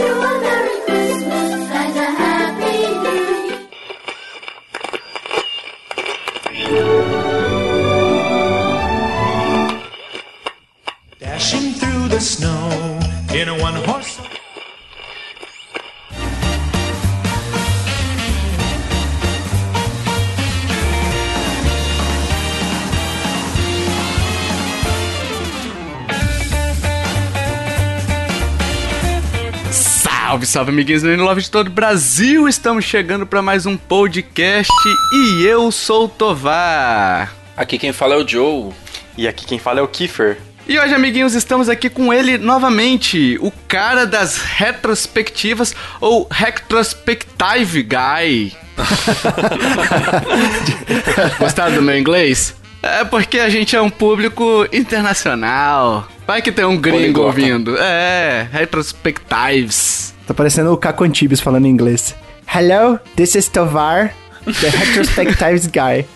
you a Salve, amiguinhos do Love de todo o Brasil! Estamos chegando para mais um podcast e eu sou o Tovar. Aqui quem fala é o Joe. E aqui quem fala é o Kiefer. E hoje, amiguinhos, estamos aqui com ele novamente, o cara das retrospectivas ou Retrospective Guy. Gostaram do meu inglês? É porque a gente é um público internacional. Vai que tem um gringo ouvindo. É, Retrospectives. Tá parecendo o Caco Antibes falando em inglês. Hello, this is Tovar, the retrospectives guy.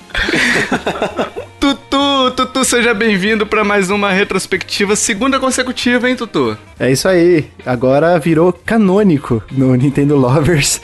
Tutu, Tutu, seja bem-vindo para mais uma retrospectiva, segunda consecutiva, hein, Tutu? É isso aí, agora virou canônico no Nintendo Lovers.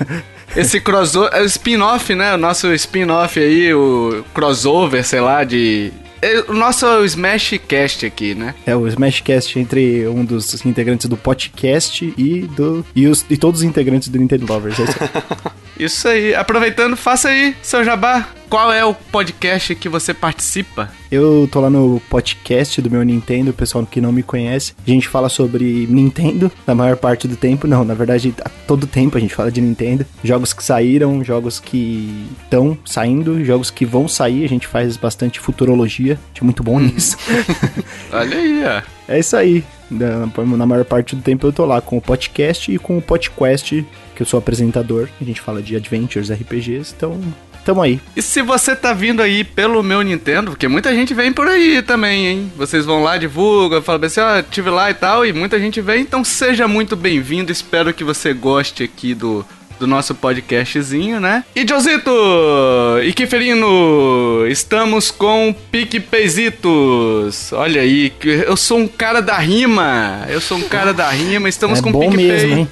Esse crossover, é o spin-off, né? O nosso spin-off aí, o crossover, sei lá, de. É O nosso Smash Cast aqui, né? é o Smashcast entre um dos integrantes do podcast e do e, os, e todos os integrantes do Nintendo Lovers. É isso. Isso aí. Aproveitando, faça aí seu jabá. Qual é o podcast que você participa? Eu tô lá no podcast do meu Nintendo, pessoal que não me conhece. A gente fala sobre Nintendo na maior parte do tempo. Não, na verdade, a todo tempo a gente fala de Nintendo. Jogos que saíram, jogos que estão saindo, jogos que vão sair. A gente faz bastante futurologia. A gente é muito bom nisso. Olha aí, ó. é isso aí. Na, na maior parte do tempo eu tô lá com o podcast e com o podcast, que eu sou apresentador. A gente fala de adventures, RPGs. Então, tamo aí. E se você tá vindo aí pelo meu Nintendo, porque muita gente vem por aí também, hein? Vocês vão lá, divulgam, falam assim, ó, tive lá e tal, e muita gente vem, então seja muito bem-vindo. Espero que você goste aqui do, do nosso podcastzinho, né? E Josito! E Kiferino! Estamos com PicPayzitos! Olha aí, eu sou um cara da rima! Eu sou um cara da rima, estamos é com bom PicPay. mesmo, hein?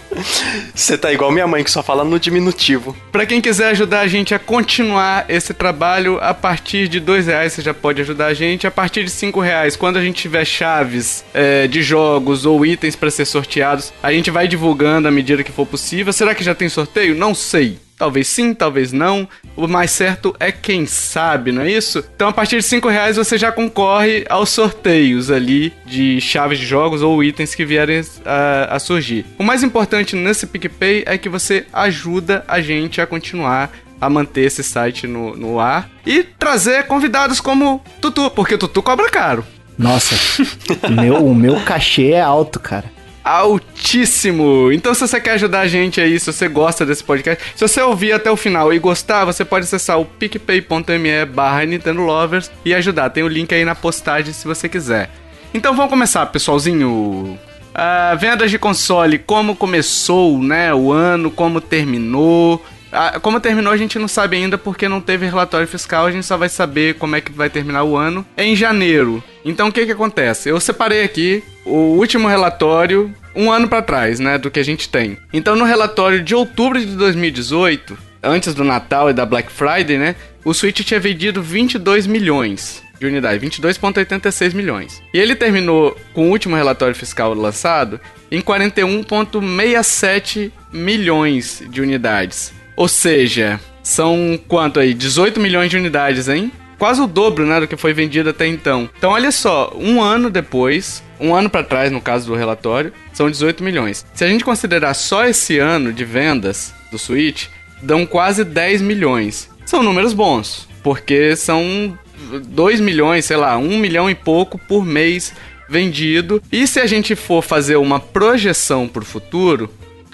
Você tá igual minha mãe que só fala no diminutivo. Pra quem quiser ajudar a gente a continuar esse trabalho, a partir de dois reais você já pode ajudar a gente. A partir de cinco reais, quando a gente tiver chaves é, de jogos ou itens pra ser sorteados, a gente vai divulgando à medida que for possível. Será que já tem sorteio? Não sei. Talvez sim, talvez não. O mais certo é quem sabe, não é isso? Então, a partir de 5 reais você já concorre aos sorteios ali de chaves de jogos ou itens que vierem a, a surgir. O mais importante nesse PicPay é que você ajuda a gente a continuar a manter esse site no, no ar e trazer convidados como Tutu, porque Tutu cobra caro. Nossa, meu, o meu cachê é alto, cara. Altíssimo. Então, se você quer ajudar a gente aí, se você gosta desse podcast, se você ouvir até o final e gostar, você pode acessar o picpay.me barra Nintendo Lovers e ajudar. Tem o link aí na postagem se você quiser. Então vamos começar, pessoalzinho. Ah, vendas de console, como começou, né, o ano, como terminou. Ah, como terminou a gente não sabe ainda porque não teve relatório fiscal, a gente só vai saber como é que vai terminar o ano em janeiro. Então o que que acontece? Eu separei aqui o último relatório um ano pra trás, né, do que a gente tem. Então no relatório de outubro de 2018, antes do Natal e da Black Friday, né, o Switch tinha vendido 22 milhões de unidades, 22,86 milhões. E ele terminou com o último relatório fiscal lançado em 41,67 milhões de unidades. Ou seja, são quanto aí? 18 milhões de unidades, hein? Quase o dobro, né, do que foi vendido até então. Então, olha só, um ano depois, um ano pra trás, no caso do relatório, são 18 milhões. Se a gente considerar só esse ano de vendas do Switch, dão quase 10 milhões. São números bons, porque são 2 milhões, sei lá, 1 milhão e pouco por mês vendido. E se a gente for fazer uma projeção pro futuro,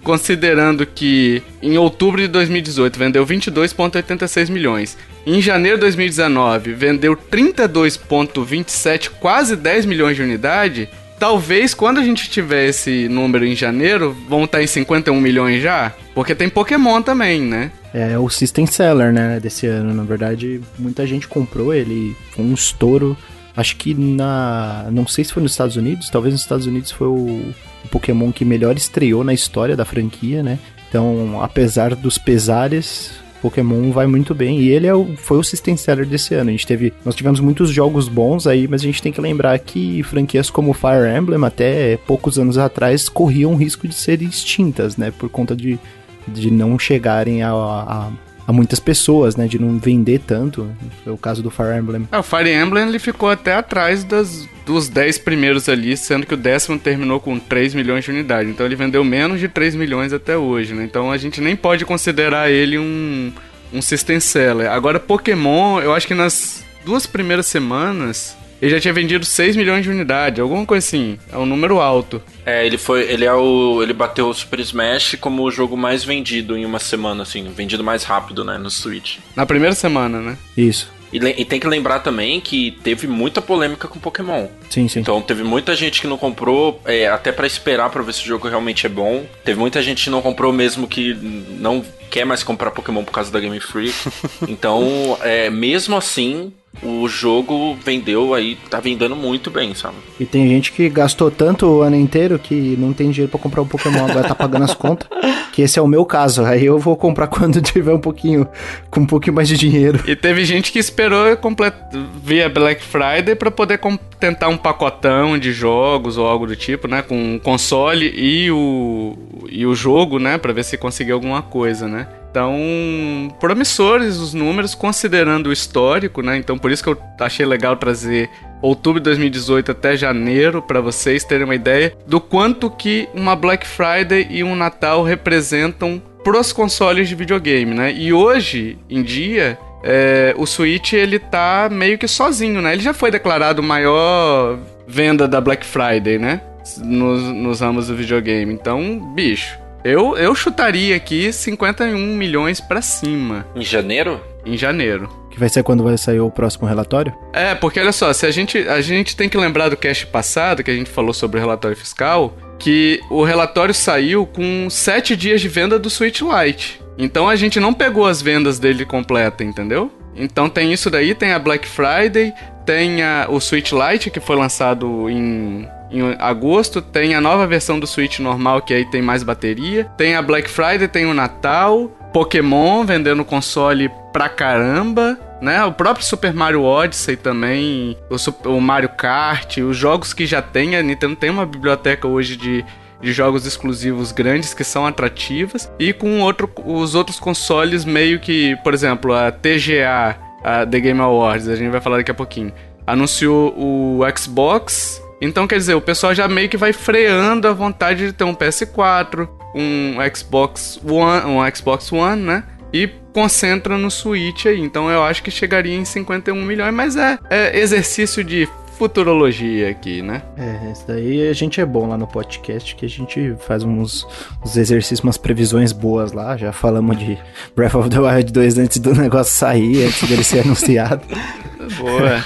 considerando que em outubro de 2018 vendeu 22,86 milhões, em janeiro de 2019 vendeu 32,27, quase 10 milhões de unidade, talvez quando a gente tiver esse número em janeiro, vão estar em 51 milhões já, porque tem Pokémon também, né? É o System Seller, né, desse ano. Na verdade, muita gente comprou ele. Foi um estouro Acho que na. Não sei se foi nos Estados Unidos, talvez nos Estados Unidos foi o, o Pokémon que melhor estreou na história da franquia, né? Então, apesar dos pesares, Pokémon vai muito bem e ele é o, foi o system seller desse ano. A gente teve, nós tivemos muitos jogos bons aí, mas a gente tem que lembrar que franquias como Fire Emblem até poucos anos atrás corriam o risco de serem extintas, né, por conta de, de não chegarem a, a, a muitas pessoas, né, de não vender tanto. Foi o caso do Fire Emblem. Ah, o Fire Emblem ele ficou até atrás das, dos 10 primeiros ali, sendo que o décimo terminou com 3 milhões de unidades. Então ele vendeu menos de 3 milhões até hoje, né? Então a gente nem pode considerar ele um, um system seller. Agora, Pokémon, eu acho que nas duas primeiras semanas ele já tinha vendido 6 milhões de unidades, alguma coisa assim. É um número alto. É, ele foi. Ele é o. Ele bateu o Super Smash como o jogo mais vendido em uma semana, assim, vendido mais rápido, né, no Switch. Na primeira semana, né? Isso. E, e tem que lembrar também que teve muita polêmica com Pokémon. Sim, sim. Então teve muita gente que não comprou, é, até pra esperar pra ver se o jogo realmente é bom. Teve muita gente que não comprou mesmo que não quer mais comprar Pokémon por causa da Game Freak. então, é, mesmo assim, o jogo vendeu aí, tá vendendo muito bem, sabe? E tem gente que gastou tanto o ano inteiro que não tem dinheiro pra comprar um Pokémon, agora tá pagando as contas. Que esse é o meu caso. Aí eu vou comprar quando tiver um pouquinho, com um pouquinho mais de dinheiro. E teve gente que esperou complet... via Black Friday pra poder com- tentar um pacotão de jogos ou algo do tipo, né? Com o console e o, e o jogo, né? Pra ver se conseguia alguma coisa, né? Então, promissores os números, considerando o histórico, né? Então, por isso que eu achei legal trazer outubro de 2018 até janeiro, pra vocês terem uma ideia do quanto que uma Black Friday e um Natal representam pros consoles de videogame, né? E hoje em dia, é, o Switch ele tá meio que sozinho, né? Ele já foi declarado maior venda da Black Friday, né? Nos, nos ramos do videogame. Então, bicho, eu, eu chutaria aqui 51 milhões pra cima Em janeiro? em janeiro. Que vai ser quando vai sair o próximo relatório? É, porque olha só, se a gente, a gente tem que lembrar do cast passado, que a gente falou sobre o relatório fiscal, que o relatório saiu com 7 dias de venda do Switch Lite. Então a gente não pegou as vendas dele completa, entendeu? Então tem isso daí, tem a Black Friday, tem a- o Switch Lite, que foi lançado em, em agosto, tem a nova versão do Switch normal, que aí tem mais bateria, tem a Black Friday, tem o Natal, Pokémon vendendo console pra caramba, né? O próprio Super Mario Odyssey também, o, o Mario Kart, os jogos que já tem, a Nintendo tem uma biblioteca hoje de, de jogos exclusivos grandes que são atrativas e com outro, os outros consoles meio que, por exemplo, a TGA, a The Game Awards, a gente vai falar daqui a pouquinho, anunciou o Xbox. Então, quer dizer, o pessoal já meio que vai freando a vontade de ter um PS4, um Xbox One, um Xbox One, né? E concentra no Switch aí. Então eu acho que chegaria em 51 milhões, mas é, é exercício de futurologia aqui, né? É, isso daí a gente é bom lá no podcast, que a gente faz uns, uns exercícios, umas previsões boas lá. Já falamos de Breath of the Wild 2 antes do negócio sair, antes dele ser anunciado. Boa.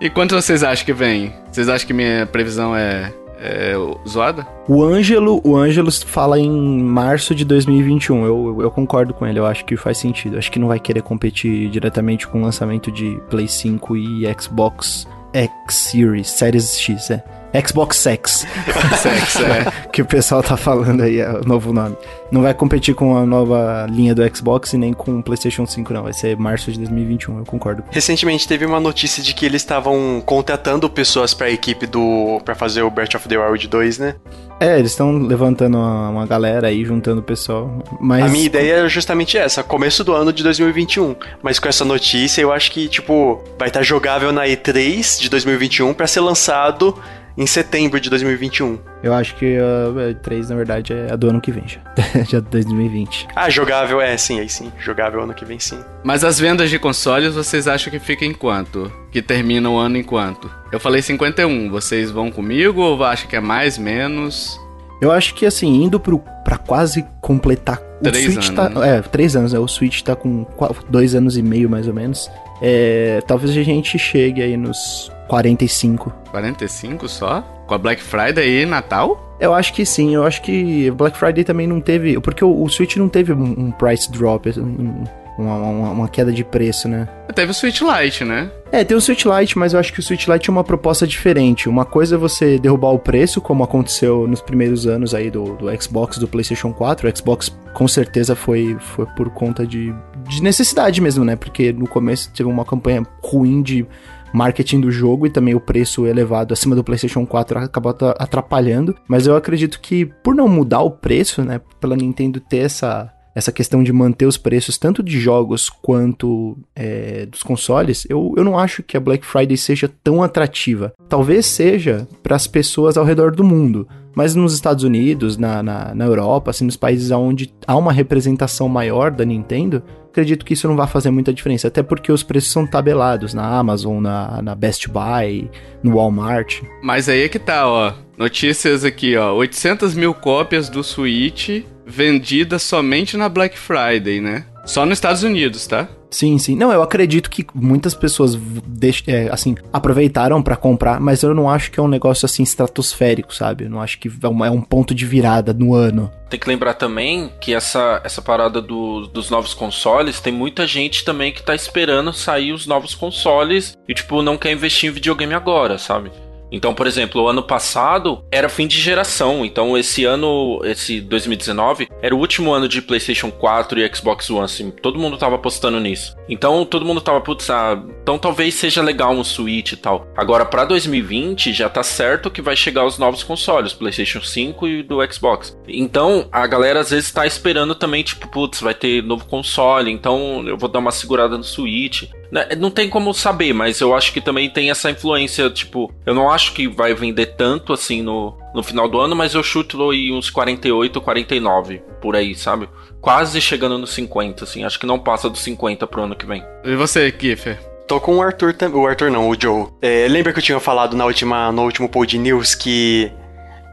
e quanto vocês acham que vem? Vocês acham que minha previsão é, é zoada? O Ângelo, o Ângelo fala em março de 2021. Eu, eu concordo com ele, eu acho que faz sentido. Acho que não vai querer competir diretamente com o lançamento de Play 5 e Xbox X Series, Series X, é. Xbox X, Sexo, é. que o pessoal tá falando aí, é o novo nome. Não vai competir com a nova linha do Xbox e nem com o PlayStation 5, não. Vai ser março de 2021, eu concordo. Recentemente teve uma notícia de que eles estavam contratando pessoas pra equipe do. pra fazer o Breath of the Wild 2, né? É, eles estão levantando uma, uma galera aí, juntando o pessoal. Mas A minha ideia é justamente essa, começo do ano de 2021. Mas com essa notícia, eu acho que, tipo, vai estar jogável na E3 de 2021 pra ser lançado em setembro de 2021. eu acho que a 3, na verdade, é a do ano que vem já. já 2020. Ah, jogável é, sim, aí sim. Jogável ano que vem, sim. Mas as vendas de consoles, vocês acham que fica em quanto? Que termina o ano em quanto? Eu falei 51, vocês vão comigo ou acham que é mais, menos? Eu acho que, assim, indo pro, pra quase completar... O Três Switch anos, tá... né? É, três anos, né? O Switch tá com dois anos e meio, mais ou menos. É, talvez a gente chegue aí nos 45. 45 só? Com a Black Friday e Natal? Eu acho que sim, eu acho que Black Friday também não teve... Porque o, o Switch não teve um, um price drop, assim, um, uma, uma, uma queda de preço, né? Teve o Switch Lite, né? É, tem o Switch Lite, mas eu acho que o Switch Lite é uma proposta diferente. Uma coisa é você derrubar o preço, como aconteceu nos primeiros anos aí do, do Xbox, do PlayStation 4. O Xbox com certeza foi, foi por conta de, de necessidade mesmo, né? Porque no começo teve uma campanha ruim de marketing do jogo e também o preço elevado acima do PlayStation 4 acabou atra- atrapalhando. Mas eu acredito que por não mudar o preço, né? Pela Nintendo ter essa essa questão de manter os preços tanto de jogos quanto é, dos consoles, eu, eu não acho que a Black Friday seja tão atrativa. Talvez seja para as pessoas ao redor do mundo, mas nos Estados Unidos, na, na, na Europa, assim, nos países onde há uma representação maior da Nintendo, acredito que isso não vai fazer muita diferença, até porque os preços são tabelados na Amazon, na, na Best Buy, no Walmart. Mas aí é que tá, ó. Notícias aqui, ó. 800 mil cópias do Switch vendidas somente na Black Friday, né? Só nos Estados Unidos, tá? Sim, sim. Não, eu acredito que muitas pessoas deix- é, assim, aproveitaram pra comprar, mas eu não acho que é um negócio assim estratosférico, sabe? Eu não acho que é um, é um ponto de virada no ano. Tem que lembrar também que essa, essa parada do- dos novos consoles, tem muita gente também que tá esperando sair os novos consoles e, tipo, não quer investir em videogame agora, sabe? Então, por exemplo, o ano passado era fim de geração. Então, esse ano, esse 2019, era o último ano de PlayStation 4 e Xbox One. Assim, todo mundo tava apostando nisso. Então, todo mundo tava, putz, ah, então talvez seja legal um Switch e tal. Agora, pra 2020, já tá certo que vai chegar os novos consoles, PlayStation 5 e do Xbox. Então, a galera às vezes tá esperando também, tipo, putz, vai ter novo console, então eu vou dar uma segurada no Switch. Né, Não tem como saber, mas eu acho que também tem essa influência, tipo, eu não acho que vai vender tanto assim no, no final do ano, mas eu chuto aí uns 48, 49 por aí, sabe? Quase chegando nos 50, assim, acho que não passa dos 50 pro ano que vem. E você, Kiffer? Tô com o Arthur também. O Arthur não, o Joe. É, lembra que eu tinha falado na última, no último Pod News que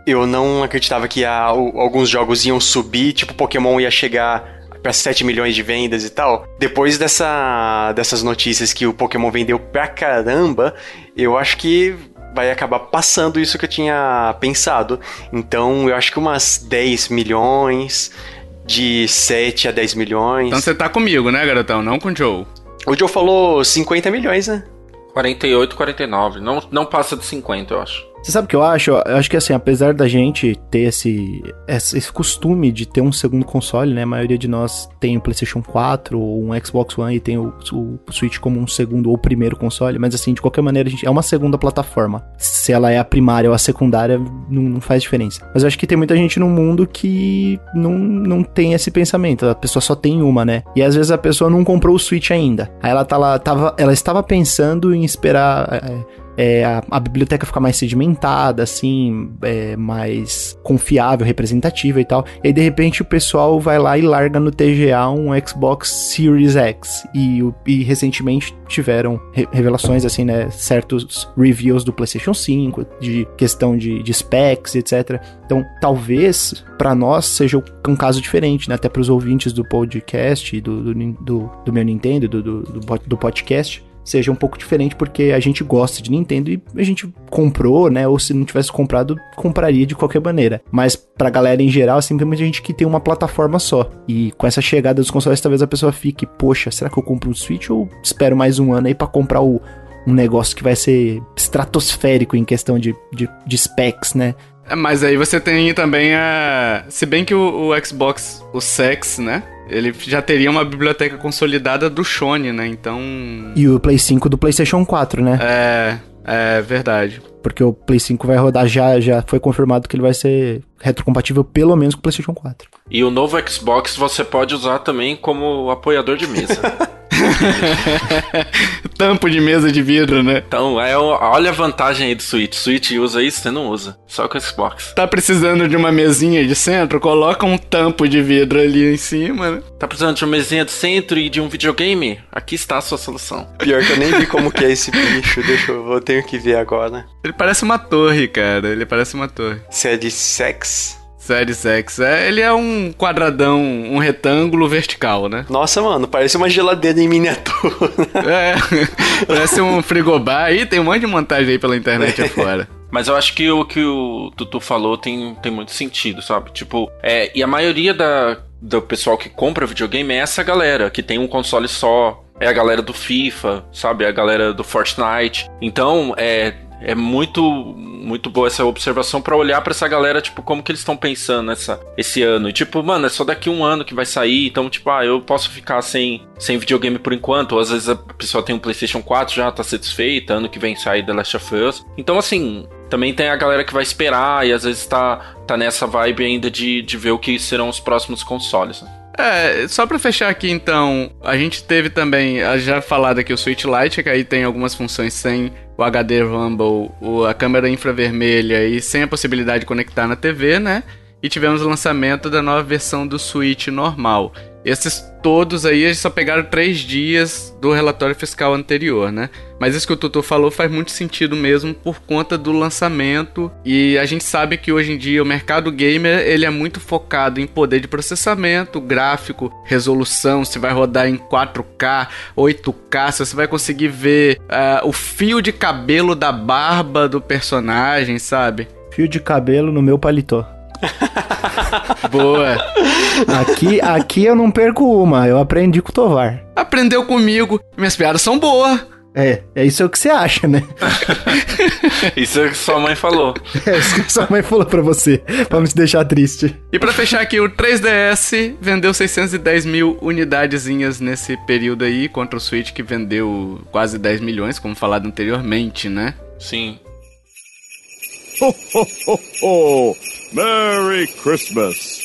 eu não acreditava que a- o- alguns jogos iam subir, tipo Pokémon ia chegar pra 7 milhões de vendas e tal. Depois dessa, dessas notícias que o Pokémon vendeu pra caramba, eu acho que vai acabar passando isso que eu tinha pensado. Então eu acho que umas 10 milhões, de 7 a 10 milhões. Então você tá comigo, né, garotão? Não com o Joe. O Joe falou 50 milhões, né? 48, 49. Não, não passa de 50, eu acho. Você sabe o que eu acho? Eu acho que assim, apesar da gente ter esse, esse costume de ter um segundo console, né? A maioria de nós tem o PlayStation 4 ou um Xbox One e tem o, o Switch como um segundo ou primeiro console, mas assim, de qualquer maneira, a gente é uma segunda plataforma. Se ela é a primária ou a secundária, não, não faz diferença. Mas eu acho que tem muita gente no mundo que não, não tem esse pensamento. A pessoa só tem uma, né? E às vezes a pessoa não comprou o Switch ainda. Aí ela, tá lá, tava, ela estava pensando em esperar. é, é, a, a biblioteca ficar mais sedimentada, assim, é, mais confiável, representativa e tal. E aí, de repente, o pessoal vai lá e larga no TGA um Xbox Series X. E, e recentemente tiveram re- revelações, assim, né? Certos reviews do PlayStation 5, de questão de, de specs, etc. Então, talvez para nós seja um caso diferente, né? Até para os ouvintes do podcast, do, do, do, do meu Nintendo, do, do, do podcast seja um pouco diferente porque a gente gosta de Nintendo e a gente comprou, né? Ou se não tivesse comprado, compraria de qualquer maneira. Mas pra galera em geral, assim, tem muita gente que tem uma plataforma só. E com essa chegada dos consoles, talvez a pessoa fique, poxa, será que eu compro um Switch ou espero mais um ano aí pra comprar o, um negócio que vai ser estratosférico em questão de, de, de specs, né? É, Mas aí você tem também a. Se bem que o, o Xbox, o Sex, né? Ele já teria uma biblioteca consolidada do Shone, né? Então. E o Play 5 do PlayStation 4, né? É. É verdade. Porque o Play 5 vai rodar já, já foi confirmado que ele vai ser retrocompatível pelo menos com o PlayStation 4. E o novo Xbox você pode usar também como apoiador de mesa. Tampo de mesa de vidro, né? então, é, o- olha a vantagem aí do Switch. Switch usa isso, você não usa. Só com o Xbox. Tá precisando de uma mesinha de centro? Coloca um tampo de vidro ali em cima, né? Tá precisando de uma mesinha de centro e de um videogame? Aqui está a sua solução. Pior que eu nem vi como que é esse bicho. Deixa eu, eu tenho que ver agora. Ele parece uma torre, cara. Ele parece uma torre. Se é de sex. Series X. É, ele é um quadradão, um retângulo vertical, né? Nossa, mano, parece uma geladeira em miniatura. É, parece um frigobar. Aí tem um monte de montagem aí pela internet afora. Mas eu acho que o que o Tutu falou tem, tem muito sentido, sabe? Tipo, é, e a maioria da, do pessoal que compra videogame é essa galera que tem um console só. É a galera do FIFA, sabe? É a galera do Fortnite. Então, é, é muito muito boa essa observação para olhar para essa galera, tipo, como que eles estão pensando essa, esse ano. E, tipo, mano, é só daqui um ano que vai sair, então, tipo, ah, eu posso ficar sem, sem videogame por enquanto. Ou às vezes a pessoa tem um PlayStation 4 já tá satisfeita, ano que vem sai The Last of Us. Então, assim, também tem a galera que vai esperar e às vezes tá, tá nessa vibe ainda de, de ver o que serão os próximos consoles. Né? É, só pra fechar aqui então, a gente teve também, já falado aqui o Switch Lite, que aí tem algumas funções sem o HD Rumble, o, a câmera infravermelha e sem a possibilidade de conectar na TV, né? E tivemos o lançamento da nova versão do Switch normal. Esses todos aí, eles só pegaram três dias do relatório fiscal anterior, né? Mas isso que o Tutu falou faz muito sentido mesmo por conta do lançamento. E a gente sabe que hoje em dia o mercado gamer ele é muito focado em poder de processamento, gráfico, resolução, se vai rodar em 4K, 8K, se você vai conseguir ver uh, o fio de cabelo da barba do personagem, sabe? Fio de cabelo no meu paletó. Boa. Aqui, aqui eu não perco uma, eu aprendi com o Tovar. Aprendeu comigo. Minhas piadas são boas. É, é isso que você acha, né? isso é o que sua mãe falou. É isso que sua mãe falou pra você, pra não te deixar triste. E pra fechar aqui, o 3DS vendeu 610 mil unidadezinhas nesse período aí, contra o Switch que vendeu quase 10 milhões, como falado anteriormente, né? Sim. Ho, ho, ho, ho. Merry Christmas!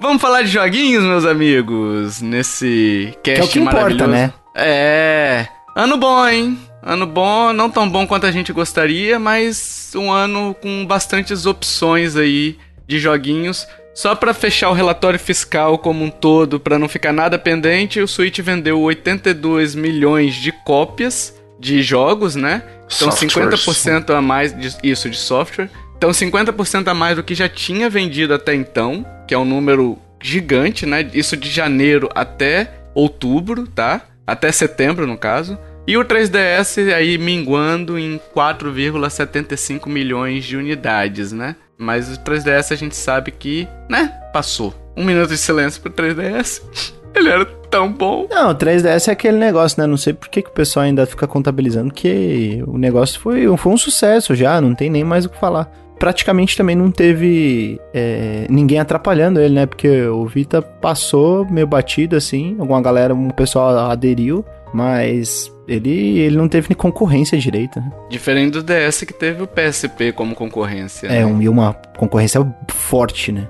Vamos falar de joguinhos, meus amigos, nesse cast que é o que importa, né? É. Ano bom, hein? Ano bom, não tão bom quanto a gente gostaria, mas um ano com bastantes opções aí de joguinhos. Só para fechar o relatório fiscal como um todo, para não ficar nada pendente, o Switch vendeu 82 milhões de cópias de jogos, né? Então Softwares. 50% a mais disso de software. Então 50% a mais do que já tinha vendido até então, que é um número gigante, né? Isso de janeiro até outubro, tá? Até setembro, no caso. E o 3DS aí minguando em 4,75 milhões de unidades, né? Mas o 3DS a gente sabe que, né? Passou. Um minuto de silêncio pro 3DS. Ele era tão bom. Não, o 3DS é aquele negócio, né? Não sei por que, que o pessoal ainda fica contabilizando que o negócio foi, foi um sucesso já, não tem nem mais o que falar praticamente também não teve é, ninguém atrapalhando ele, né? Porque o Vita passou meio batido assim, alguma galera, um pessoal aderiu, mas ele, ele não teve nem concorrência direita. Né? Diferente do DS que teve o PSP como concorrência. É, né? um, e uma concorrência forte, né?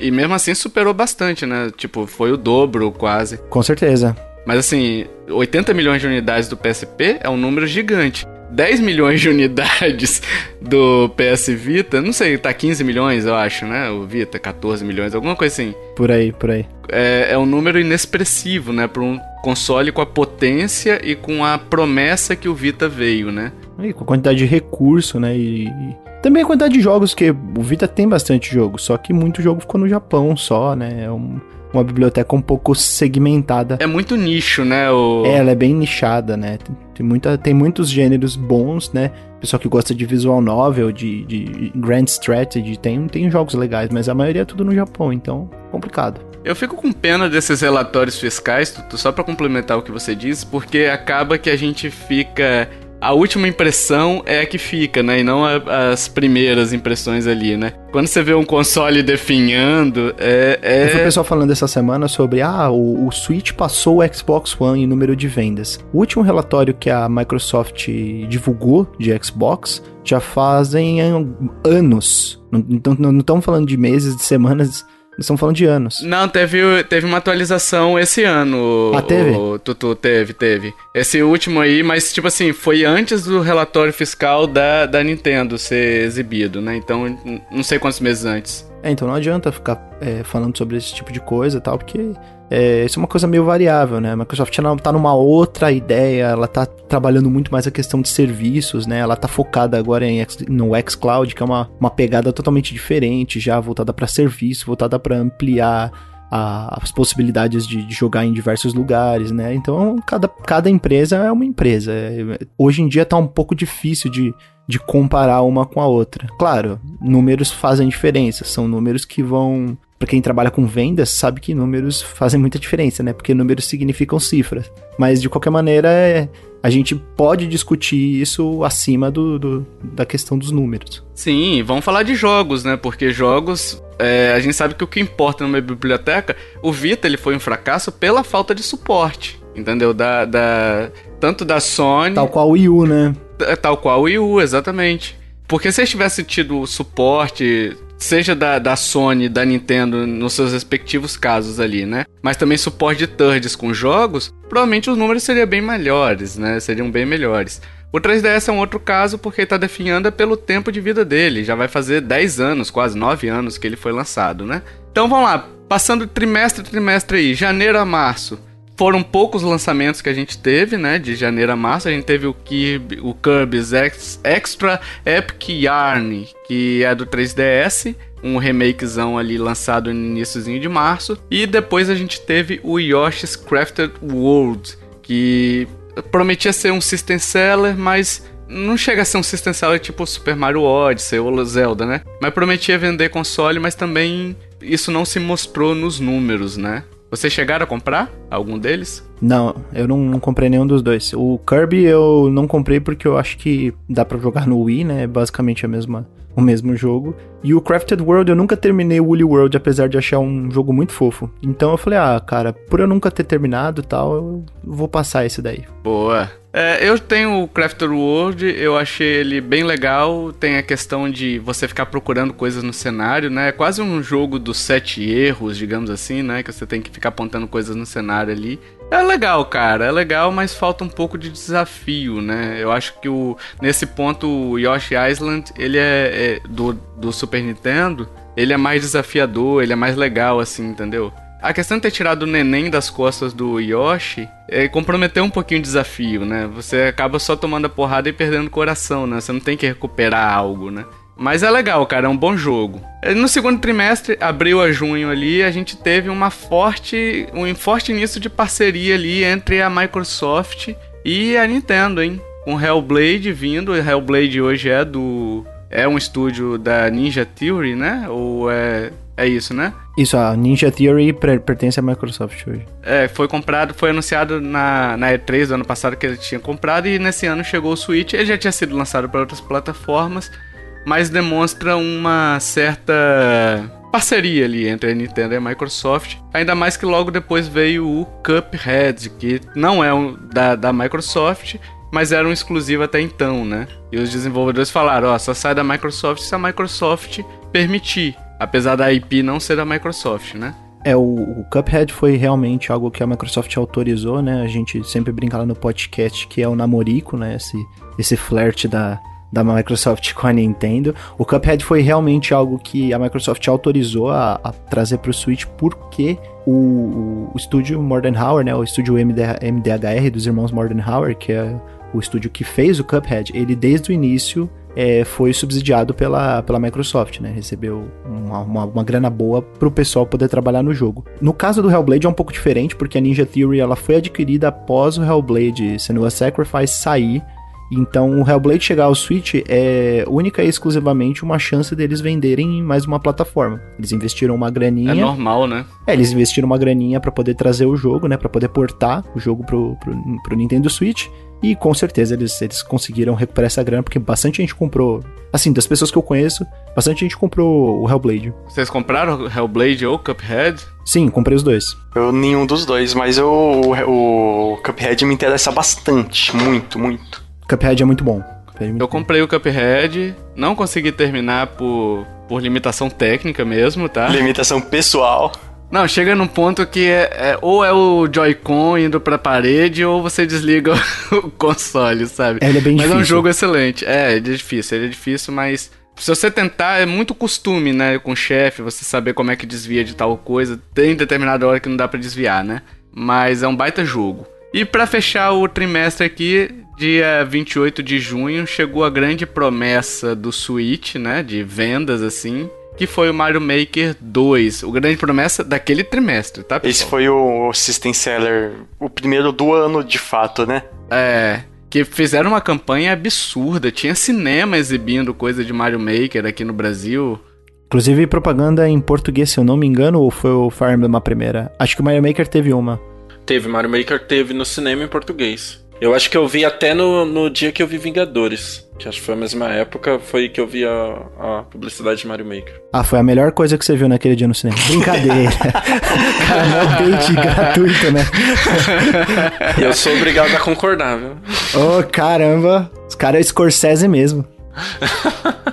E mesmo assim superou bastante, né? Tipo, foi o dobro quase. Com certeza. Mas assim, 80 milhões de unidades do PSP é um número gigante. 10 milhões de unidades do PS Vita, não sei, tá 15 milhões, eu acho, né? O Vita, 14 milhões, alguma coisa assim. Por aí, por aí. É, é um número inexpressivo, né? Para um console com a potência e com a promessa que o Vita veio, né? E com a quantidade de recurso, né? E, e, também a quantidade de jogos, que o Vita tem bastante jogo, só que muito jogo ficou no Japão só, né? É um uma biblioteca um pouco segmentada. É muito nicho, né? O... É, ela é bem nichada, né? Tem, tem, muita, tem muitos gêneros bons, né? Pessoal que gosta de visual novel, de, de grand strategy, tem, tem jogos legais, mas a maioria é tudo no Japão, então complicado. Eu fico com pena desses relatórios fiscais, Tutu, só para complementar o que você disse, porque acaba que a gente fica a última impressão é a que fica, né? E não a, as primeiras impressões ali, né? Quando você vê um console definhando, é. é... Eu vi o pessoal falando essa semana sobre, ah, o, o Switch passou o Xbox One em número de vendas. O último relatório que a Microsoft divulgou de Xbox já fazem anos. Não, não estamos falando de meses, de semanas estamos falando de anos. Não, teve, teve uma atualização esse ano. Ah, teve? O, Tutu, teve, teve. Esse último aí, mas tipo assim, foi antes do relatório fiscal da, da Nintendo ser exibido, né? Então, não sei quantos meses antes. É, então não adianta ficar é, falando sobre esse tipo de coisa e tal, porque é, isso é uma coisa meio variável, né? A Microsoft está numa outra ideia, ela está trabalhando muito mais a questão de serviços, né? Ela está focada agora em, no xCloud, que é uma, uma pegada totalmente diferente, já voltada para serviço, voltada para ampliar a, as possibilidades de, de, jogar em diversos lugares, né? Então, cada, cada empresa é uma empresa. Hoje em dia está um pouco difícil de, de comparar uma com a outra. Claro, números fazem diferença, são números que vão pra quem trabalha com vendas, sabe que números fazem muita diferença, né? Porque números significam cifras. Mas de qualquer maneira, é, a gente pode discutir isso acima do, do- da questão dos números. Sim, vamos falar de jogos, né? Porque jogos, é, a gente sabe que o que importa numa biblioteca, o Vita ele foi um fracasso pela falta de suporte, entendeu? Da, da tanto da Sony, Tal qual o Wii U, né? Tal qual o Wii U, exatamente. Porque se eles tivessem tido suporte, seja da, da Sony, da Nintendo, nos seus respectivos casos ali, né? Mas também suporte de thirds com jogos, provavelmente os números seriam bem melhores, né? Seriam bem melhores. O 3DS é um outro caso porque ele tá definhando pelo tempo de vida dele. Já vai fazer 10 anos, quase 9 anos que ele foi lançado, né? Então vamos lá, passando trimestre a trimestre aí, janeiro a março foram poucos lançamentos que a gente teve, né? De janeiro a março. A gente teve o Kirby, o Kirby's Ex- Extra Epic Yarn, que é do 3DS. Um remakezão ali lançado no iníciozinho de março. E depois a gente teve o Yoshi's Crafted World, que prometia ser um system seller, mas não chega a ser um system seller tipo Super Mario Odyssey ou Zelda, né? Mas prometia vender console, mas também isso não se mostrou nos números, né? Vocês chegaram a comprar algum deles? Não, eu não, não comprei nenhum dos dois. O Kirby eu não comprei porque eu acho que dá pra jogar no Wii, né? É basicamente a mesma, o mesmo jogo. E o Crafted World eu nunca terminei o Woolly World, apesar de achar um jogo muito fofo. Então eu falei, ah, cara, por eu nunca ter terminado e tal, eu vou passar esse daí. Boa. É, eu tenho o Crafter World, eu achei ele bem legal. Tem a questão de você ficar procurando coisas no cenário, né? É quase um jogo dos sete erros, digamos assim, né? Que você tem que ficar apontando coisas no cenário ali. É legal, cara, é legal, mas falta um pouco de desafio, né? Eu acho que o, nesse ponto o Yoshi Island, ele é, é do, do Super Nintendo, ele é mais desafiador, ele é mais legal, assim, entendeu? A questão de ter tirado o neném das costas do Yoshi é, comprometeu um pouquinho o desafio, né? Você acaba só tomando a porrada e perdendo o coração, né? Você não tem que recuperar algo, né? Mas é legal, cara, é um bom jogo. É, No segundo trimestre, abril a junho ali, a gente teve uma forte, um forte início de parceria ali entre a Microsoft e a Nintendo, hein? Com Hellblade vindo, Hellblade hoje é do é um estúdio da Ninja Theory, né? Ou é é isso, né? Isso, a Ninja Theory per- pertence à Microsoft hoje. É, foi comprado, foi anunciado na, na E3 do ano passado que ele tinha comprado e nesse ano chegou o Switch. Ele já tinha sido lançado para outras plataformas, mas demonstra uma certa parceria ali entre a Nintendo e a Microsoft. Ainda mais que logo depois veio o Cuphead, que não é um da, da Microsoft, mas era um exclusivo até então, né? E os desenvolvedores falaram, ó, só sai da Microsoft se a Microsoft permitir, apesar da IP não ser da Microsoft, né? É, o, o Cuphead foi realmente algo que a Microsoft autorizou, né? A gente sempre brinca lá no podcast que é o namorico, né? Esse, esse flerte da, da Microsoft com a Nintendo. O Cuphead foi realmente algo que a Microsoft autorizou a, a trazer para o Switch porque o, o, o estúdio Mordenhauer, né? O estúdio MD, MDHR dos irmãos Mordenhauer, que é o estúdio que fez o Cuphead, ele desde o início é, foi subsidiado pela, pela Microsoft, né? Recebeu uma, uma, uma grana boa pro pessoal poder trabalhar no jogo. No caso do Hellblade é um pouco diferente, porque a Ninja Theory ela foi adquirida após o Hellblade Senua's Sacrifice sair. Então o Hellblade chegar ao Switch é única e exclusivamente uma chance deles venderem em mais uma plataforma. Eles investiram uma graninha. É normal, né? É, eles investiram uma graninha pra poder trazer o jogo, né? Pra poder portar o jogo pro, pro, pro Nintendo Switch. E com certeza eles, eles conseguiram recuperar essa grana, porque bastante gente comprou. Assim, das pessoas que eu conheço, bastante gente comprou o Hellblade. Vocês compraram o Hellblade ou Cuphead? Sim, comprei os dois. Eu nenhum dos dois, mas eu, o, o Cuphead me interessa bastante, muito, muito. Cuphead é muito bom. É muito Eu bom. comprei o Cuphead, não consegui terminar por, por limitação técnica mesmo, tá? Limitação pessoal. Não, chega num ponto que é, é- ou é o Joy-Con indo pra parede ou você desliga o console, sabe? É, ele é bem mas é um difícil. jogo excelente. É, ele é difícil, ele é difícil, mas se você tentar, é muito costume, né, com o chefe, você saber como é que desvia de tal coisa. Tem determinada hora que não dá pra desviar, né? Mas é um baita jogo. E pra fechar o trimestre aqui, dia 28 de junho, chegou a grande promessa do Switch, né, de vendas assim, que foi o Mario Maker 2, o grande promessa daquele trimestre, tá, pessoal? Esse foi o System Seller, o primeiro do ano de fato, né? É, que fizeram uma campanha absurda, tinha cinema exibindo coisa de Mario Maker aqui no Brasil. Inclusive, propaganda em português, se eu não me engano, ou foi o Fire Emblem a primeira? Acho que o Mario Maker teve uma. Teve, Mario Maker teve no cinema em português. Eu acho que eu vi até no, no dia que eu vi Vingadores. Que acho que foi a mesma época, foi que eu vi a, a publicidade de Mario Maker. Ah, foi a melhor coisa que você viu naquele dia no cinema. Brincadeira. Mó bait gratuito, né? Eu sou obrigado a concordar, viu? Ô, caramba. Os caras é Scorsese mesmo.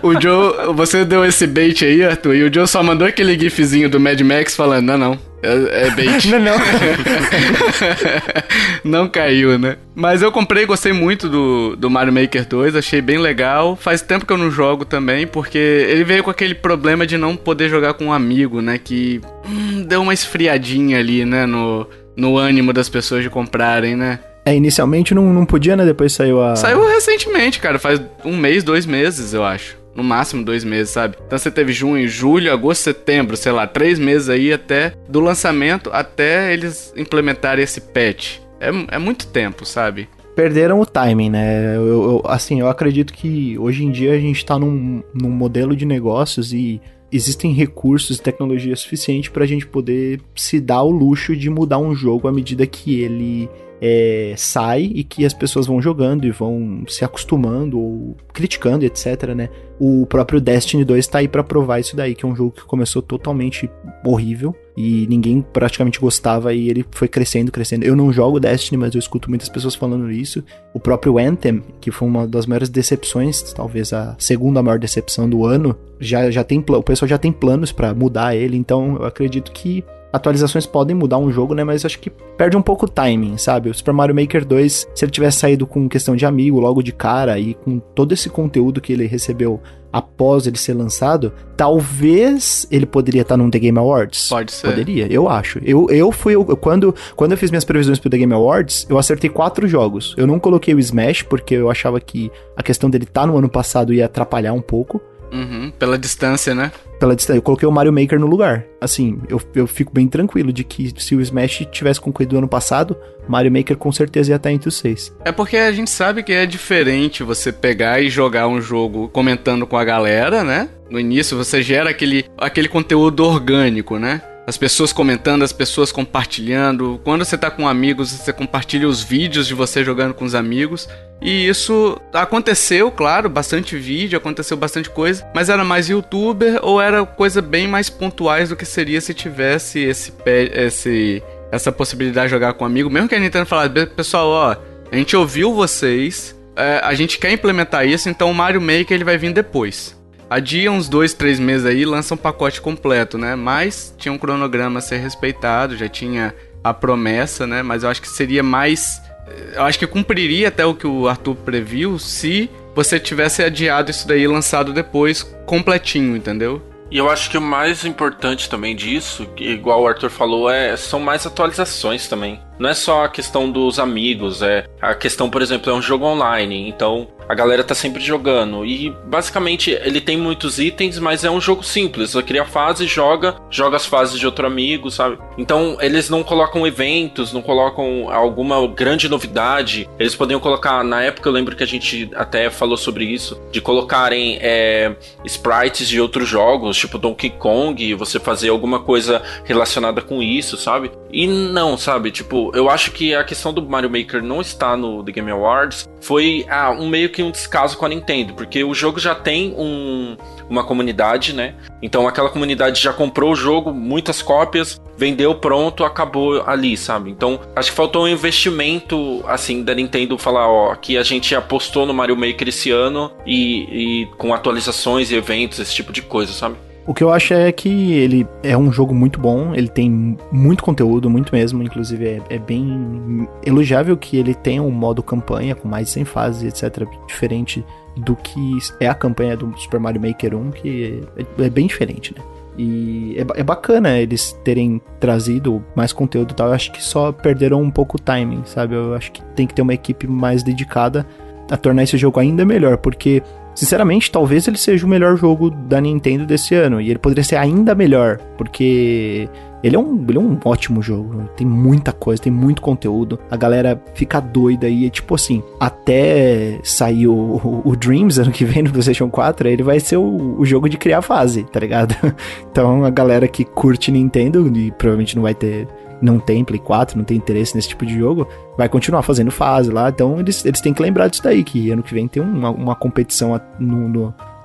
O Joe, você deu esse bait aí, Arthur, e o Joe só mandou aquele gifzinho do Mad Max falando, não, não, é, é bait. Não, não. não caiu, né? Mas eu comprei, gostei muito do, do Mario Maker 2, achei bem legal. Faz tempo que eu não jogo também, porque ele veio com aquele problema de não poder jogar com um amigo, né? Que hum, deu uma esfriadinha ali, né? No, no ânimo das pessoas de comprarem, né? É, inicialmente não, não podia, né? Depois saiu a. Saiu recentemente, cara. Faz um mês, dois meses, eu acho. No máximo dois meses, sabe? Então você teve junho, julho, agosto, setembro, sei lá, três meses aí até do lançamento até eles implementarem esse patch. É, é muito tempo, sabe? Perderam o timing, né? Eu, eu- assim, eu acredito que hoje em dia a gente tá num, num modelo de negócios e existem recursos e tecnologia suficiente pra gente poder se dar o luxo de mudar um jogo à medida que ele é, sai e que as pessoas vão jogando e vão se acostumando ou criticando, etc, né? O próprio Destiny 2 tá aí pra provar isso daí, que é um jogo que começou totalmente horrível e ninguém praticamente gostava e ele foi crescendo, crescendo. Eu não jogo Destiny, mas eu escuto muitas pessoas falando isso. O próprio Anthem, que foi uma das maiores decepções, talvez a segunda maior decepção do ano, já, já tem o pessoal já tem planos pra mudar ele, então eu acredito que atualizações podem mudar um jogo, né? Mas acho que perde um pouco o timing, sabe? O Super Mario Maker 2, se ele tivesse saído com questão de amigo logo de cara e com todo esse conteúdo que ele recebeu após ele ser lançado, talvez ele poderia estar num The Game Awards. Pode ser. Poderia, eu acho. Eu, eu fui. eu- quando, quando eu fiz minhas previsões pro The Game Awards, eu acertei quatro jogos. Eu não coloquei o Smash, porque eu achava que a questão dele estar no ano passado ia atrapalhar um pouco. Uhum, pela distância, né? Pela distância, eu coloquei o Mario Maker no lugar. Assim, eu, eu fico bem tranquilo de que se o Smash tivesse concluído ano passado, Mario Maker com certeza ia estar entre os seis. É porque a gente sabe que é diferente você pegar e jogar um jogo comentando com a galera, né? No início você gera aquele, aquele conteúdo orgânico, né? As pessoas comentando, as pessoas compartilhando. Quando você tá com amigos, você compartilha os vídeos de você jogando com os amigos. E isso aconteceu, claro, bastante vídeo, aconteceu bastante coisa, mas era mais youtuber ou era coisa bem mais pontuais do que seria se tivesse esse, esse essa possibilidade de jogar com um amigo, mesmo que a Nintendo falasse, "Be- pessoal, ó, a gente ouviu vocês, é, a gente quer implementar isso, então o Mario Maker ele vai vir depois. Adia uns dois, três meses aí, lança um pacote completo, né? Mas tinha um cronograma a ser respeitado, já tinha a promessa, né? Mas eu acho que seria mais. Eu acho que cumpriria até o que o Arthur previu se você tivesse adiado isso daí lançado depois completinho, entendeu? E eu acho que o mais importante também disso, igual o Arthur falou, é são mais atualizações também. Não é só a questão dos amigos, é a questão, por exemplo, é um jogo online, então a galera tá sempre jogando. E basicamente ele tem muitos itens, mas é um jogo simples. Você cria a fase, joga, joga as fases de outro amigo, sabe? Então eles não colocam eventos, não colocam alguma grande novidade. Eles poderiam colocar, na época eu lembro que a gente até falou sobre isso, de colocarem é, sprites de outros jogos, tipo Donkey Kong, você fazer alguma coisa relacionada com isso, sabe? E não, sabe? Tipo, eu acho que a questão do Mario Maker não está no The Game Awards foi ah, um meio que um descaso com a Nintendo, porque o jogo já tem um, uma comunidade, né? Então aquela comunidade já comprou o jogo, muitas cópias, vendeu pronto, acabou ali, sabe? Então acho que faltou um investimento assim da Nintendo falar, ó, que a gente apostou no Mario Maker esse ano e, e com atualizações e eventos, esse tipo de coisa, sabe? O que eu acho é que ele é um jogo muito bom, ele tem muito conteúdo, muito mesmo, inclusive é, é bem elogiável que ele tenha um modo campanha com mais de 100 fases, etc, diferente do que é a campanha do Super Mario Maker 1, que é, é bem diferente, né? E é, é bacana eles terem trazido mais conteúdo e tal, eu acho que só perderam um pouco o timing, sabe? Eu acho que tem que ter uma equipe mais dedicada a tornar esse jogo ainda melhor, porque Sinceramente, talvez ele seja o melhor jogo da Nintendo desse ano. E ele poderia ser ainda melhor, porque Ele é, um, ele é um ótimo jogo. Tem muita coisa, tem muito conteúdo. A galera fica doida e, tipo assim, até sair o, o, o Dreams ano que vem no PlayStation 4, ele vai ser o, o jogo de criar fase, tá ligado? Então a galera que curte Nintendo e provavelmente não vai ter não tem Play 4, não tem interesse nesse tipo de jogo, vai continuar fazendo fase lá. Então eles, eles têm que lembrar disso daí, que ano que vem tem uma, uma competição no,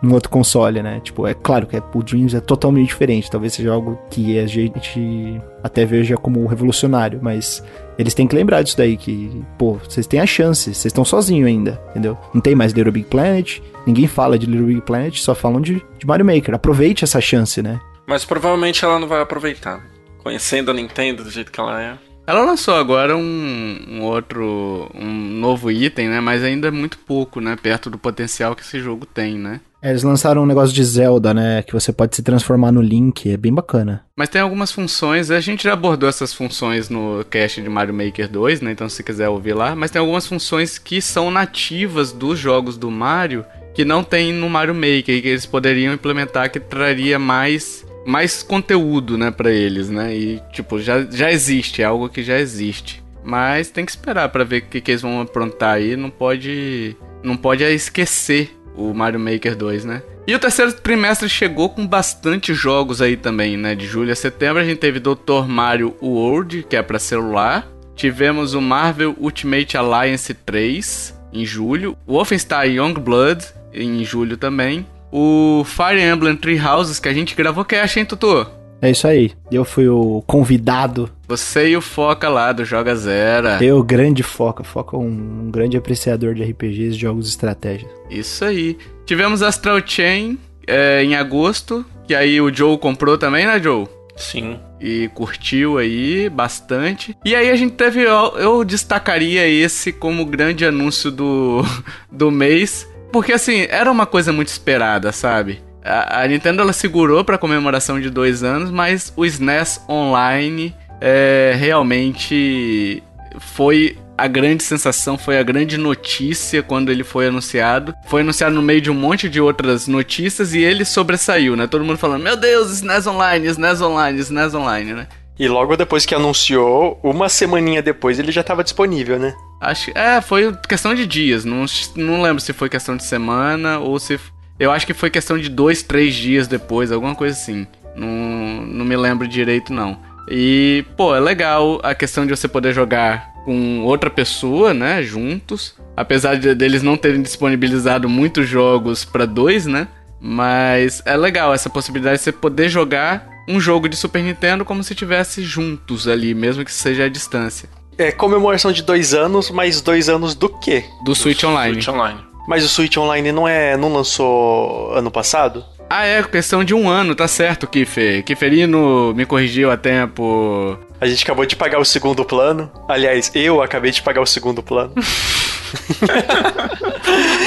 no, outro console, né? Tipo, é claro que é, o Dreams é totalmente diferente. Talvez seja algo que a gente até veja como revolucionário, mas eles têm que lembrar disso daí, que, pô, vocês têm a chance, vocês estão sozinhos ainda, entendeu? Não tem mais Little Big Planet, ninguém fala de Little Big Planet, só falam de, de Mario Maker. Aproveite essa chance, né? Mas provavelmente ela não vai aproveitar. Conhecendo a Nintendo do jeito que ela é. Ela lançou agora um, um outro, um novo item, né? Mas ainda é muito pouco, né? Perto do potencial que esse jogo tem, né? É, Eles lançaram um negócio de Zelda, né? Que você pode se transformar no Link, é bem bacana. Mas tem algumas funções, a gente já abordou essas funções no cast de Mario Maker 2, né? Então se quiser ouvir lá, mas tem algumas funções que são nativas dos jogos do Mario que não tem no Mario Maker e que eles poderiam implementar que traria mais mais conteúdo, né, para eles, né? E tipo, já, já existe, é algo que já existe. Mas tem que esperar pra ver o que, que eles vão aprontar aí, não pode não pode esquecer o Mario Maker 2, né? E o terceiro trimestre chegou com bastante jogos aí também, né? De julho a setembro a gente teve Dr. Mario World, que é pra celular. Tivemos o Marvel Ultimate Alliance 3 em julho. Wolfenstein Youngblood em julho também. O Fire Emblem Three Houses que a gente gravou cast, hein, Tutu? É isso aí. Eu fui o convidado. Você e o Foca lá do Joga Zera. Eu, grande foca. Foca é um, um grande apreciador de RPGs e jogos de estratégia. Isso aí. Tivemos Astral Chain é, em agosto, que aí o Joe comprou também, né, Joe? Sim. E curtiu aí bastante. E aí a gente teve. Eu, eu destacaria esse como grande anúncio do, do mês. Porque assim, era uma coisa muito esperada, sabe? A, a Nintendo ela segurou pra comemoração de dois anos, mas o SNES Online é, realmente foi a grande sensação, foi a grande notícia quando ele foi anunciado. Foi anunciado no meio de um monte de outras notícias e ele sobressaiu, né? Todo mundo falando: Meu Deus, SNES Online, SNES Online, SNES Online, né? E logo depois que anunciou, uma semaninha depois ele já tava disponível, né? Acho é, foi questão de dias. Não, não lembro se foi questão de semana ou se. Eu acho que foi questão de dois, três dias depois, alguma coisa assim. Não, não me lembro direito, não. E, pô, é legal a questão de você poder jogar com outra pessoa, né? Juntos. Apesar de deles não terem disponibilizado muitos jogos pra dois, né? Mas é legal essa possibilidade de você poder jogar um jogo de Super Nintendo como se estivesse juntos ali, mesmo que seja à distância. É comemoração de dois anos, mas dois anos do quê? Do Switch Online. Switch Online. Mas o Switch Online não é. não lançou ano passado? Ah, é, questão de um ano, tá certo, Kiffer. Kifferino me corrigiu a tempo. A gente acabou de pagar o segundo plano. Aliás, eu acabei de pagar o segundo plano.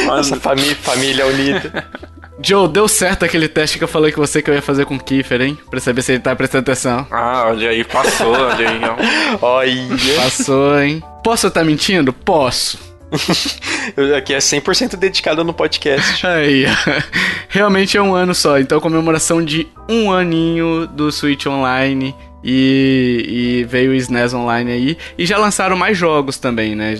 Nossa família, família unida. Joe, deu certo aquele teste que eu falei com você que eu ia fazer com o Kiffer, hein? Pra saber se ele tá prestando atenção. Ah, olha aí, passou, olha aí. ó. Olha. Passou, hein? Posso estar mentindo? Posso. Aqui é 100% dedicado no podcast. Aí, realmente é um ano só. Então, comemoração de um aninho do Switch Online. E, e veio o SNES Online aí. E já lançaram mais jogos também, né?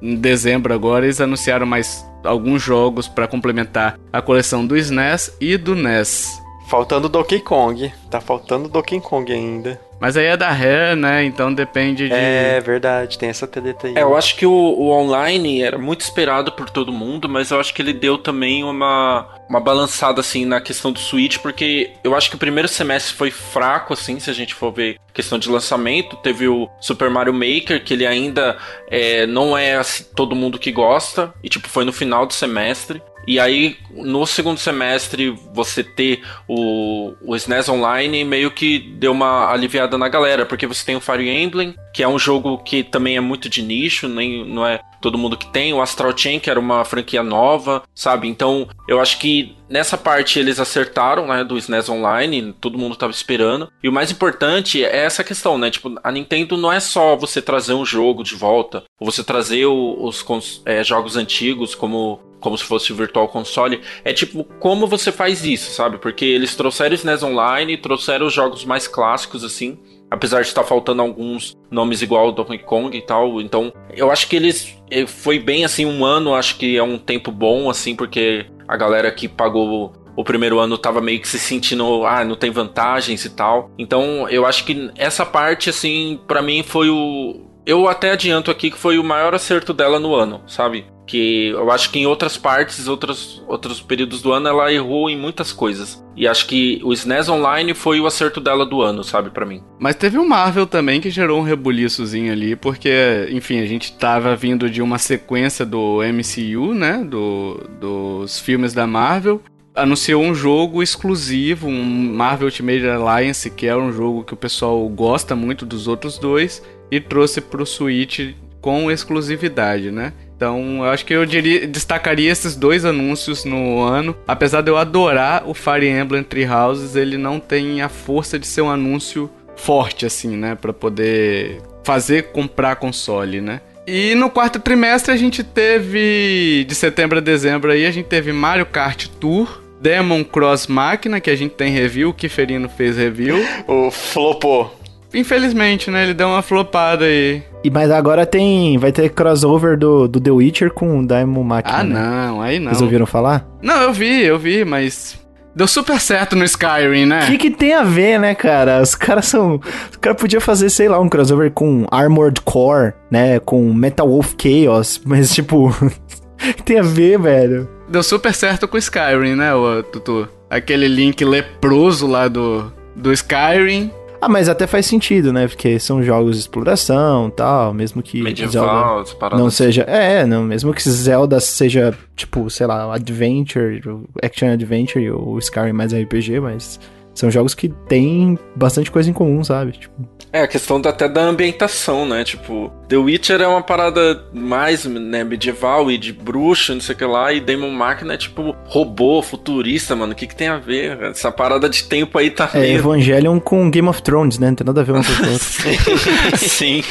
Em dezembro agora eles anunciaram mais alguns jogos pra complementar a coleção do SNES e do NES. Faltando Donkey Kong. Tá faltando Donkey Kong ainda. Mas aí é da Rare, né? Então depende de. É verdade, tem essa treta aí. É, eu acho que o, o online era muito esperado por todo mundo, mas eu acho que ele deu também uma, uma balançada, assim, na questão do Switch, porque eu acho que o primeiro semestre foi fraco, assim, se a gente for ver questão de lançamento. Teve o Super Mario Maker, que ele ainda é, não é assim, todo mundo que gosta, e tipo, foi no final do semestre. E aí, no segundo semestre, você ter o, o SNES Online meio que deu uma aliviada na galera, porque você tem o Fire Emblem, que é um jogo que também é muito de nicho, nem não é todo mundo que tem, o Astral Chain, que era uma franquia nova, sabe? Então, eu acho que nessa parte eles acertaram, né, do SNES Online, todo mundo tava esperando. E o mais importante é essa questão, né? Tipo, a Nintendo não é só você trazer um jogo de volta, ou você trazer os cons- é, jogos antigos como como se fosse o Virtual Console. É tipo, como você faz isso, sabe? Porque eles trouxeram o SNES Online, trouxeram os jogos mais clássicos, assim. apesar de estar faltando alguns nomes igual ao Donkey Kong e tal. Então, eu acho que eles eh, foi bem assim um ano, acho que é um tempo bom assim, porque a galera que pagou o primeiro ano tava meio que se sentindo, ah, não tem vantagens e tal. Então, eu acho que essa parte assim, para mim foi o eu até adianto aqui que foi o maior acerto dela no ano, sabe? Que eu acho que em outras partes, outros, outros períodos do ano, ela errou em muitas coisas. E acho que o SNES Online foi o acerto dela do ano, sabe, para mim. Mas teve o Marvel também que gerou um rebuliçozinho ali, porque, enfim, a gente tava vindo de uma sequência do MCU, né? Do, dos filmes da Marvel. Anunciou um jogo exclusivo, um Marvel Ultimate Alliance, que é um jogo que o pessoal gosta muito dos outros dois e trouxe pro Switch com exclusividade, né? Então, eu acho que eu diria, destacaria esses dois anúncios no ano. Apesar de eu adorar o Fire Emblem Three Houses, ele não tem a força de ser um anúncio forte, assim, né? Pra poder fazer comprar console, né? E no quarto trimestre a gente teve, de setembro a dezembro aí, a gente teve Mario Kart Tour, Demon Cross Máquina, que a gente tem review, o Kiferino fez review. O flopou. Infelizmente, né? Ele deu uma flopada aí. E mas agora tem. Vai ter crossover do, do The Witcher com o Daimon Máquina. Ah, né? não, aí não. Vocês ouviram falar? Não, eu vi, eu vi, mas. Deu super certo no Skyrim, né? O que, que tem a ver, né, cara? Os caras são. Os caras podiam fazer, sei lá, um crossover com Armored Core, né? Com Metal Wolf Chaos, mas tipo. O que tem a ver, velho? Deu super certo com o Skyrim, né, ô, Tutu? Aquele link leproso lá do, do Skyrim. Ah, mas até faz sentido, né? Porque são jogos de exploração tal, mesmo que Medieval, Zelda não seja. É, não, mesmo que Zelda seja, tipo, sei lá, Adventure, Action Adventure e o Skyrim mais RPG, mas são jogos que têm bastante coisa em comum, sabe? Tipo, É, a questão da- até da ambientação, né? Tipo, The Witcher é uma parada mais né, medieval e de bruxo, não sei o que lá, e Demon Máquina é tipo robô, futurista, mano. O que, que tem a ver? Essa parada de tempo aí tá é meio. Evangelion com Game of Thrones, né? Não tem nada a ver uma coisa com outra. Sim.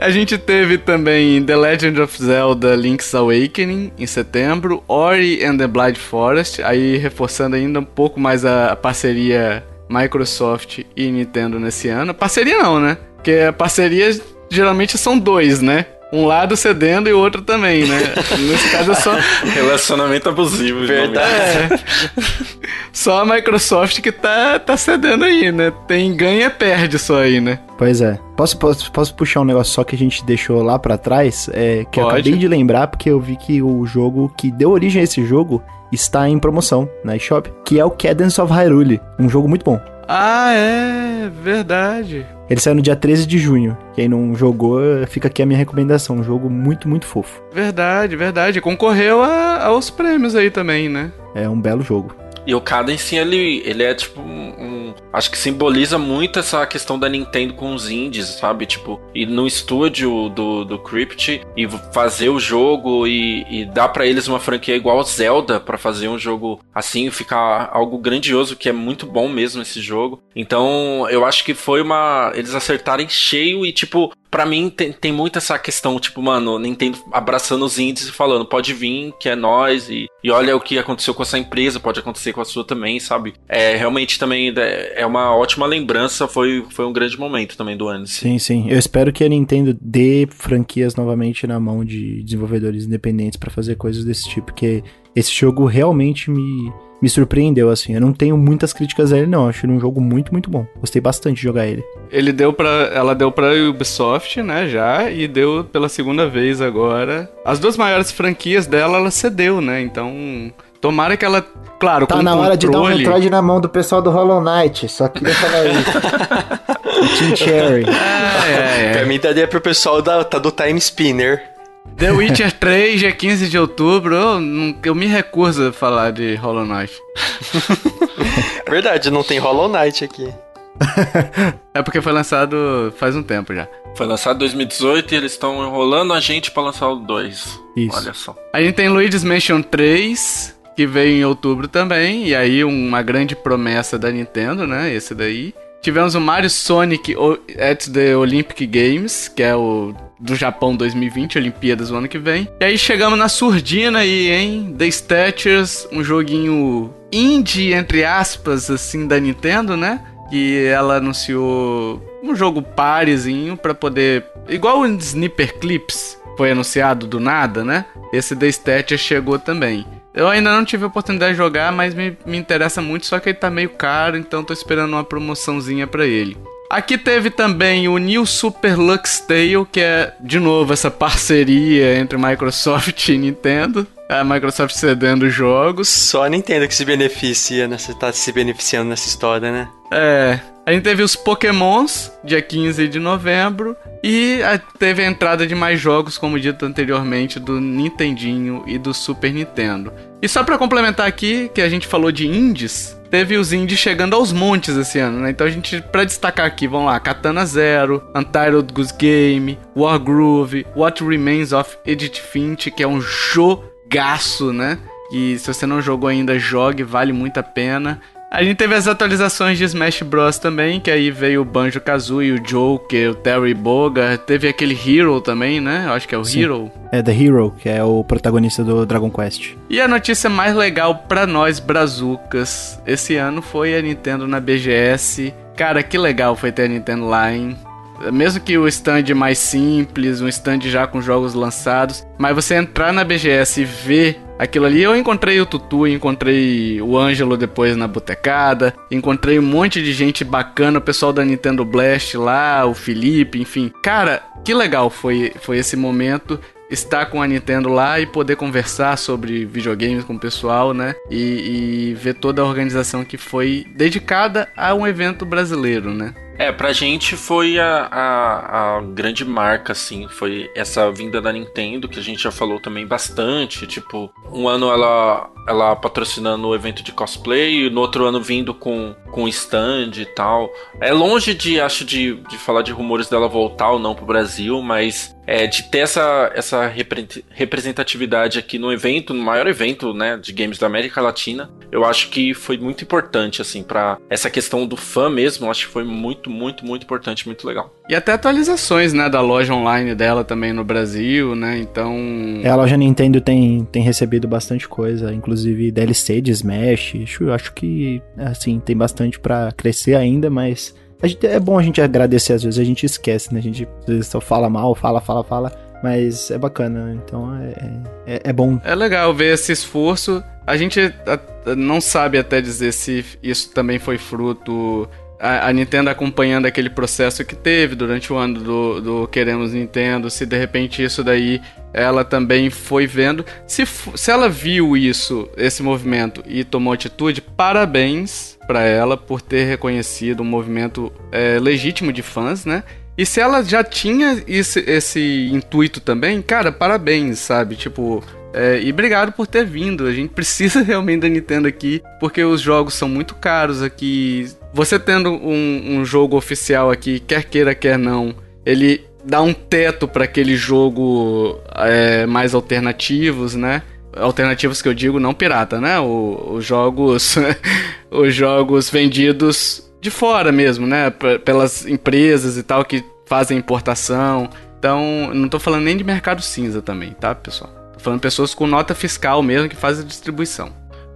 A gente teve também The Legend of Zelda Link's Awakening em setembro, Ori and the Blind Forest, aí reforçando ainda um pouco mais a, parceria Microsoft e Nintendo nesse ano. Parceria não, né? Porque a parceria geralmente são dois, né? Um lado cedendo e o outro também, né? Nesse caso é só, Relacionamento abusivo. Verdade. é, só a Microsoft que tá, tá cedendo aí, né? Tem ganha perde só aí, né? Pois é. Posso, posso, posso puxar um negócio só que a gente deixou lá pra trás? É, que eu Pode. acabei de lembrar, porque eu vi que o jogo que deu origem a esse jogo está em promoção na eShop, que é o Cadence of Hyrule. Um jogo muito bom. Ah, é verdade. Ele saiu no dia 13 de junho. Quem não jogou, fica aqui a minha recomendação. Um jogo muito, muito fofo. Verdade, verdade. Concorreu a- aos prêmios aí também, né? É um belo jogo. E o Cadence, ele, ele é tipo um, um- Acho que simboliza muito essa questão da Nintendo com os indies, sabe? Tipo, ir no estúdio do, do Crypt e fazer o jogo e, e dar pra eles uma franquia igual Zelda pra fazer um jogo assim, ficar algo grandioso, que é muito bom mesmo esse jogo. Então, eu acho que foi uma. Eles acertarem cheio e, tipo, Pra mim tem, tem muito essa questão, tipo, mano, Nintendo abraçando os indies e falando, pode vir, que é nós, e, e olha o que aconteceu com essa empresa, pode acontecer com a sua também, sabe? É realmente também é é uma ótima lembrança, foi, foi um grande momento também do ano. Sim, sim. Eu espero que a Nintendo dê franquias novamente na mão de desenvolvedores independentes pra fazer coisas desse tipo, porque esse jogo realmente me, me surpreendeu, assim. Eu não tenho muitas críticas a ele, não. Eu acho ele um jogo muito, muito bom. Gostei bastante de jogar ele. Ele deu para, ela deu pra Ubisoft, né, já, e deu pela segunda vez agora. As duas maiores franquias dela, ela cedeu, né? Então, tomara que ela, claro, Tá com na hora de dar um controle- Metroid na mão do pessoal do Hollow Knight. Só queria falar isso. o Team Cherry. Ah, é, Pra é. mim daria pro pessoal da, tá do Time Spinner. The Witcher 3, dia 15 de outubro. Eu, não- eu me recuso a falar de Hollow Knight. Verdade, não tem Hollow Knight aqui. É porque foi lançado faz um tempo já. Foi lançado em 2018 e eles estão enrolando a gente pra lançar o 2. Isso. Olha só. A gente tem Luigi's Mansion 3, que veio em outubro também, e aí uma grande promessa da Nintendo, né? Esse daí. Tivemos o Mario Sonic at the Olympic Games, que é o do Japão 2020, Olimpíadas o ano que vem. E aí chegamos na surdina aí, hein? The Statures, um joguinho indie, entre aspas, assim, da Nintendo, né? que ela anunciou um jogo parezinho pra poder. Igual o Sniper Clips foi anunciado do nada, né? Esse The Stature chegou também. Eu ainda não tive a oportunidade de jogar, mas me, me interessa muito, só que ele tá meio caro, então tô esperando uma promoçãozinha pra ele. Aqui teve também o New Super Lux Tale, que é, de novo, essa parceria entre Microsoft e Nintendo. A Microsoft cedendo jogos. Só a Nintendo que se beneficia nessa, tá se beneficiando nessa história, né? É. A gente teve os Pokémons, dia 15 de novembro. E teve a entrada de mais jogos, como dito anteriormente, do Nintendinho e do Super Nintendo. E só pra complementar aqui, que a gente falou de indies, teve os indies chegando aos montes esse ano, né? Então a gente, pra destacar aqui, vamos lá: Katana Zero, Untitled Goose Game, Wargroove, What Remains of Edith Finch, que é um jogaço, né? E se você não jogou ainda, jogue, vale muito a pena. A gente teve as atualizações de Smash Bros também, que aí veio o Banjo Kazooie, o Joker, o Terry Bogard, teve aquele Hero também, né? Eu acho que é o Sim. Hero. É The Hero, que é o protagonista do Dragon Quest. E a notícia mais legal pra nós brazucas esse ano foi a Nintendo na BGS. Cara, que legal foi ter a Nintendo lá, hein? Mesmo que o stand mais simples, um stand já com jogos lançados, mas você entrar na BGS e ver aquilo ali, eu encontrei o Tutu, encontrei o Ângelo depois na botecada, encontrei um monte de gente bacana, o pessoal da Nintendo Blast lá, o Felipe, enfim. Cara, que legal foi, foi esse momento estar com a Nintendo lá e poder conversar sobre videogames com o pessoal, né? E, e ver toda a organização que foi dedicada a um evento brasileiro, né? É, pra gente foi a, a, a grande marca, assim, foi essa vinda da Nintendo, que a gente já falou também bastante, tipo, um ano ela, ela patrocinando o evento de cosplay, e no outro ano vindo com, com stand e tal. É longe de, acho, de, de falar de rumores dela voltar ou não pro Brasil, mas é, de ter essa, essa repre- representatividade aqui no evento, no maior evento, né, de games da América Latina, eu acho que foi muito importante, assim, para essa questão do fã mesmo, eu acho que foi muito, muito, muito importante, muito legal. E até atualizações, né, da loja online dela também no Brasil, né? Então, É, a loja Nintendo tem, tem recebido bastante coisa, inclusive DLC de Smash. Acho, acho que, assim, tem bastante pra crescer ainda, mas gente- é bom a gente agradecer, às vezes a gente esquece, né? A gente só fala mal, fala, fala, fala, mas é bacana, então é, é, é bom. É legal ver esse esforço. A gente não sabe até dizer se isso também foi fruto. A, a Nintendo acompanhando aquele processo que teve durante o ano do, do Queremos Nintendo, se de repente isso daí ela também foi vendo. Se, se ela viu isso, esse movimento, e tomou atitude, parabéns pra ela por ter reconhecido um movimento é, legítimo de fãs, né? E se ela já tinha esse, esse intuito também, cara, parabéns, sabe? Tipo, é, e obrigado por ter vindo. A gente precisa realmente da Nintendo aqui, porque os jogos são muito caros aqui. Você tendo um, um jogo oficial aqui, quer queira, quer não, ele dá um teto para aquele jogo é, mais alternativos, né? Alternativos que eu digo, não pirata, né? O- os jogos, os jogos vendidos de fora mesmo, né? P- pelas empresas e tal que fazem importação. Então, não tô falando nem de mercado cinza também, tá, pessoal? Tô falando pessoas com nota fiscal mesmo que fazem distribuição.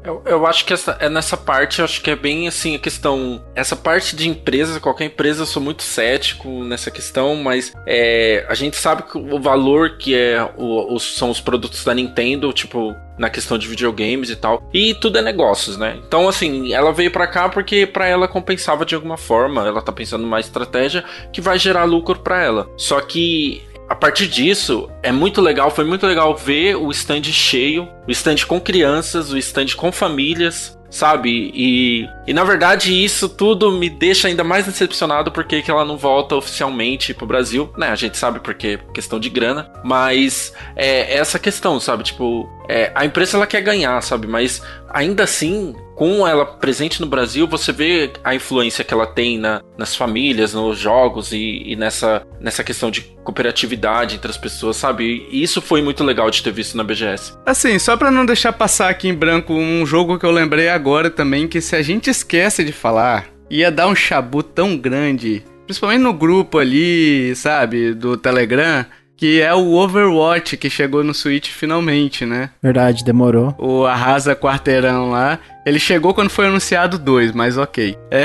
Eu, eu acho que essa, é nessa parte, eu acho que é bem assim a questão. Essa parte de empresas, qualquer empresa, eu sou muito cético nessa questão, mas é, a gente sabe que o valor que é o, os, são os produtos da Nintendo, tipo, na questão de videogames e tal. E tudo é negócios, né? Então, assim, ela veio pra cá porque pra ela compensava de alguma forma. Ela tá pensando numa estratégia que vai gerar lucro pra ela. Só que a partir disso, é muito legal, foi muito legal ver o stand cheio, o stand com crianças, o stand com famílias, sabe? E, e na verdade isso tudo me deixa ainda mais decepcionado porque que ela não volta oficialmente pro Brasil, né? A gente sabe porque questão de grana, mas é essa questão, sabe? Tipo, é, a empresa ela quer ganhar, sabe? Mas ainda assim, com ela presente no Brasil, você vê a influência que ela tem na, nas famílias, nos jogos e, e nessa, nessa questão de cooperatividade entre as pessoas, sabe? E isso foi muito legal de ter visto na BGS. Assim, só pra não deixar passar aqui em branco um jogo que eu lembrei agora também, que se a gente esquece de falar, ia dar um chabu tão grande, principalmente no grupo ali, sabe, do Telegram, que é o Overwatch, que chegou no Switch finalmente, né? Verdade, demorou. O Arrasa Quarteirão lá. Ele chegou quando foi anunciado dois, mas ok. É.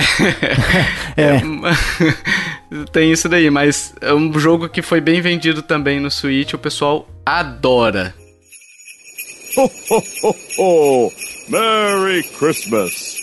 É. Tem isso daí, mas é um jogo que foi bem vendido também no Switch, o pessoal adora. Ho, ho, ho, ho! Merry Christmas!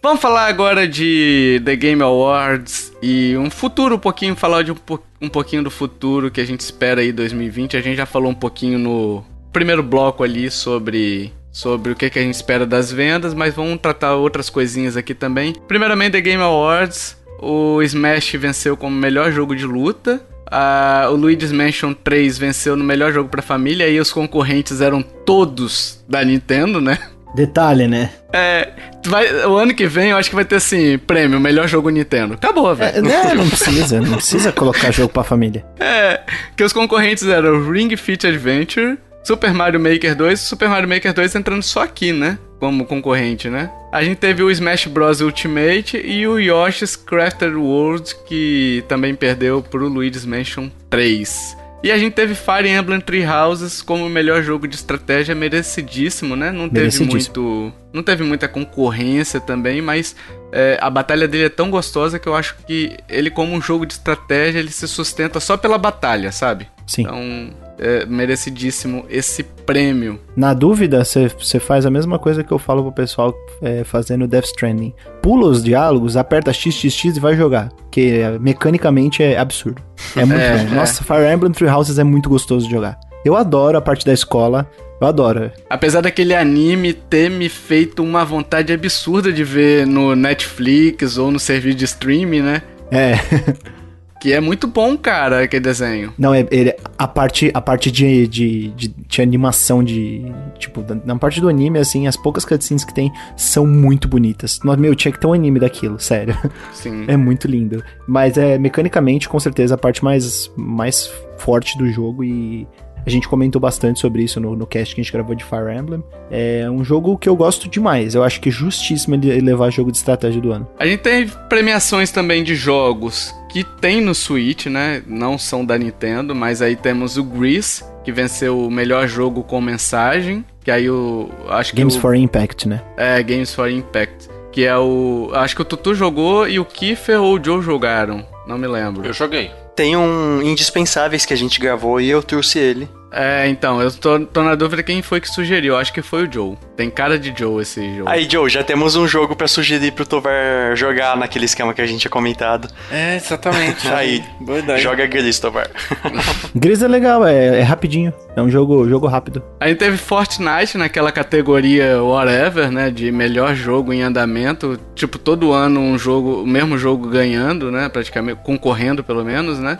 Vamos falar agora de The Game Awards e um futuro um pouquinho, falar de um, po- um pouquinho do futuro que a gente espera aí 2020. A gente já falou um pouquinho no primeiro bloco ali sobre sobre o que, que a gente espera das vendas, mas vamos tratar outras coisinhas aqui também. Primeiramente, The Game Awards, o Smash venceu como melhor jogo de luta. Ah, o Luigi's Mansion 3 venceu no melhor jogo pra família e os concorrentes eram todos da Nintendo, né? Detalhe, né? É, vai, o ano que vem eu acho que vai ter assim, prêmio, melhor jogo Nintendo. Acabou, É, velho. né, não precisa, não precisa colocar jogo pra família. É, que os concorrentes eram Ring Fit Adventure, Super Mario Maker 2, Super Mario Maker 2 entrando só aqui, né? Como concorrente, né? A gente teve o Smash Bros Ultimate e o Yoshi's Crafted World, que também perdeu pro Luigi's Mansion 3. E a gente teve Fire Emblem Three Houses como o melhor jogo de estratégia, merecidíssimo, né? Não teve muito. Não teve muita concorrência também, mas é, a batalha dele é tão gostosa que eu acho que ele, como um jogo de estratégia, ele se sustenta só pela batalha, sabe? Sim. Então, é merecidíssimo esse prêmio. Na dúvida, você faz a mesma coisa que eu falo pro pessoal é, fazendo Death Stranding. Pula os diálogos, aperta XXX e vai jogar. Que é, mecanicamente é absurdo. É muito É, bom. é. Nossa, Fire Emblem Three Houses é muito gostoso de jogar. Eu adoro a parte da escola. Eu adoro. Apesar daquele anime ter me feito uma vontade absurda de ver no Netflix ou no serviço de streaming, né? É. Que é muito bom, cara, aquele desenho. Não, é, ele- a parte, a parte de, de, de, de animação, de. Tipo, na parte do anime, assim, as poucas cutscenes que tem são muito bonitas. Meu, tinha que ter um anime daquilo, sério. Sim. É muito lindo. Mas é mecanicamente, com certeza, a parte mais, mais forte do jogo e. A gente comentou bastante sobre isso no, no cast que a gente gravou de Fire Emblem. É um jogo que eu gosto demais. Eu acho que é justíssimo ele levar jogo de estratégia do ano. A gente tem premiações também de jogos que tem no Switch, né? Não são da Nintendo, mas aí temos o Grease, que venceu o melhor jogo com mensagem. Que aí o. Acho que Games o, for Impact, né? É, Games for Impact. Que é o. Acho que o Tutu jogou e o Kiefer ou o Joe jogaram. Não me lembro. Eu joguei. Tem um Indispensáveis que a gente gravou e eu trouxe ele. É, então, eu tô, tô na dúvida quem foi que sugeriu. Acho que foi o Joe. Tem cara de Joe esse jogo. Aí, Joe, já temos um jogo pra sugerir pro Tovar jogar naquele esquema que a gente tinha comentado. É, exatamente. Aí, Boa ideia. joga Gris, Tovar. Gris é legal, é, é rapidinho. É um jogo, jogo rápido. A gente teve Fortnite naquela categoria whatever, né? De melhor jogo em andamento. Tipo, todo ano um jogo, o mesmo jogo ganhando, né? Praticamente, concorrendo pelo menos, né?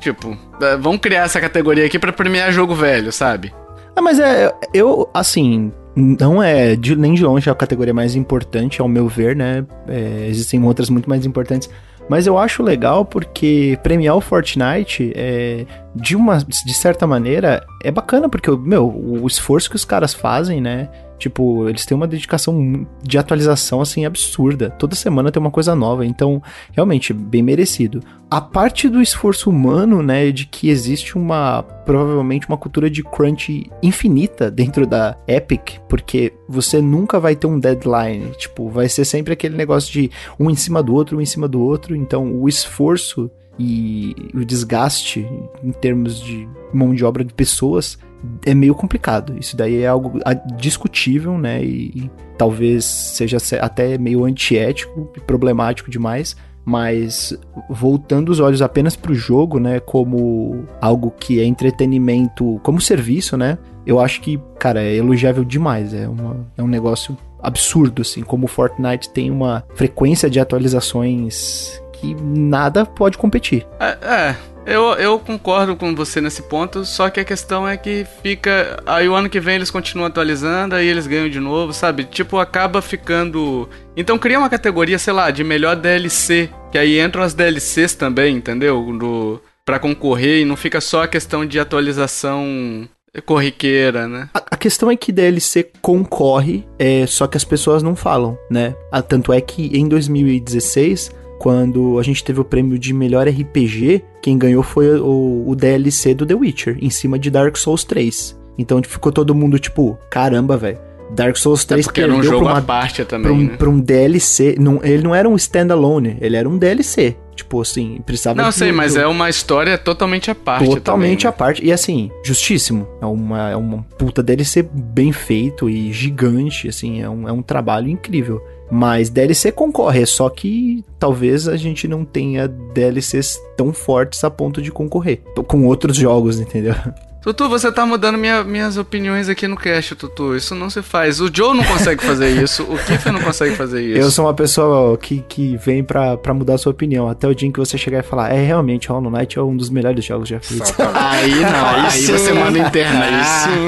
Tipo, é, vamos criar essa categoria aqui pra premiar jogo velho, sabe? Ah, mas é. Eu, assim. Não é de- nem de longe a categoria mais importante, ao meu ver, né? É, existem outras muito mais importantes. Mas eu acho legal porque premiar o Fortnite, é, de, uma, de certa maneira, é bacana, porque, meu, o esforço que os caras fazem, né? Tipo, eles têm uma dedicação de atualização, assim, absurda. Toda semana tem uma coisa nova, então, realmente, bem merecido. A parte do esforço humano, né, de que existe uma, provavelmente, uma cultura de crunch infinita dentro da Epic, porque você nunca vai ter um deadline. Tipo, vai ser sempre aquele negócio de um em cima do outro, um em cima do outro. Então, o esforço e o desgaste em termos de mão de obra de pessoas é meio complicado. Isso daí é algo discutível, né? E, e talvez seja se- até meio antiético e problemático demais. Mas voltando os olhos apenas pro jogo, né? Como algo que é entretenimento, como serviço, né? Eu acho que, cara, é elogiável demais. É, uma, é um negócio absurdo, assim. Como o Fortnite tem uma frequência de atualizações que nada pode competir. É, é, eu, eu concordo com você nesse ponto, só que a questão é que fica. Aí o ano que vem eles continuam atualizando, aí eles ganham de novo, sabe? Tipo, acaba ficando. Então cria uma categoria, sei lá, de melhor DLC, que aí entram as DLCs também, entendeu? Do, pra concorrer e não fica só a questão de atualização corriqueira, né? A, a questão é que DLC concorre, é, só que as pessoas não falam, né? Ah, tanto é que em 2016 quando a gente teve o prêmio de melhor RPG, quem ganhou foi o, o DLC do The Witcher, em cima de Dark Souls 3. Então ficou todo mundo tipo, caramba, velho. Dark Souls 3 É porque era um perdeu jogo pra, à uma, parte pra, também, um, né? pra um DLC. Não, ele não era um standalone, ele era um DLC. Tipo assim, precisava Não, sei, mas do- é uma história totalmente à parte Totalmente à também, né? parte. E assim, justíssimo. É uma, é uma puta DLC bem feito e gigante, assim, é um, é um trabalho incrível. Mas DLC concorre, é só que talvez a gente não tenha DLCs tão fortes a ponto de concorrer com outros jogos, entendeu? Tutu, você tá mudando minha- minhas opiniões aqui no cast, Tutu. Isso não se faz. O Joe não consegue fazer isso. O Kiffer não consegue fazer isso. Eu sou uma pessoa que, que vem pra, pra mudar a sua opinião. Até o dia em que você chegar e falar, é realmente, Hollow Knight é um dos melhores jogos já feitos. Aí não, aí, Aí sim. você manda internar. Aí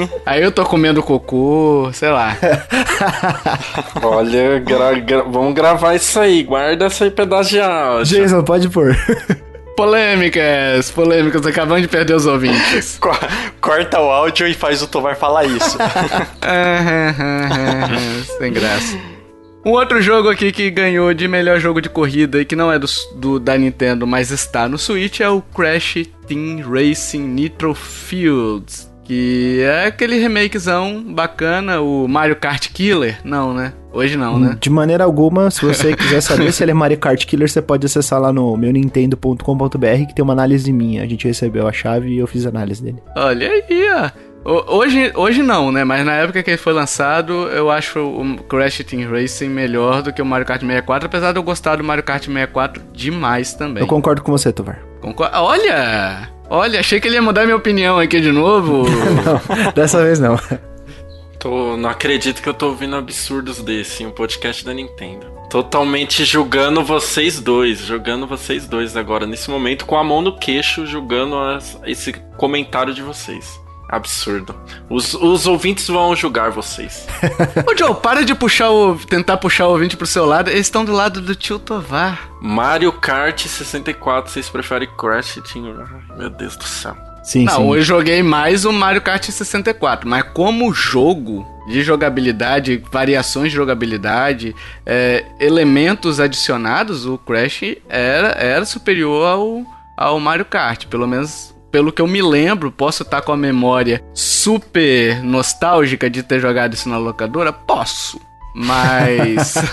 sim. Aí eu tô comendo cocô, sei lá. Olha, gra- gra- vamos gravar isso aí. Guarda esse aí pedaço de áudio. Jason, pode pôr. Polêmicas, polêmicas, acabamos de perder os ouvintes. Co- Corta o áudio e faz o Tovar falar isso. Sem graça. Um outro jogo aqui que ganhou de melhor jogo de corrida e que não é do, do- da Nintendo, mas está no Switch é o Crash Team Racing Nitro Fields. Que é aquele remakezão bacana, o Mario Kart Killer. Não, né? Hoje não, né? De maneira alguma, se você quiser saber se ele é Mario Kart Killer, você pode acessar lá no meu nintendo.com.br que tem uma análise minha. A gente recebeu a chave e eu fiz a análise dele. Olha aí, ó. Ho- Hoje, hoje não, né? Mas na época que ele foi lançado, eu acho o Crash Team Racing melhor do que o Mario Kart 64, apesar de eu gostar do Mario Kart 64 demais também. Eu concordo com você, Tovar. Concor- Olha! Olha, achei que ele ia mudar minha opinião aqui de novo. Não, dessa vez não. Tô, não acredito que eu tô ouvindo absurdos desse em um podcast da Nintendo. Totalmente julgando vocês dois, julgando vocês dois agora, nesse momento, com a mão no queixo, julgando as- esse comentário de vocês. Absurdo. Os, os ouvintes vão julgar vocês. Ô Joe, para de puxar o. tentar puxar o ouvinte pro seu lado. Eles estão do lado do tio Tovar. Mario Kart 64, vocês preferem Crash Team? Ai, meu Deus do céu. Sim, Não, sim. eu joguei mais o Mario Kart 64, mas como jogo de jogabilidade, variações de jogabilidade, é, elementos adicionados, o Crash era, era superior ao, ao Mario Kart, pelo menos pelo que eu me lembro, posso estar com a memória super nostálgica de ter jogado isso na locadora? Posso. Mas.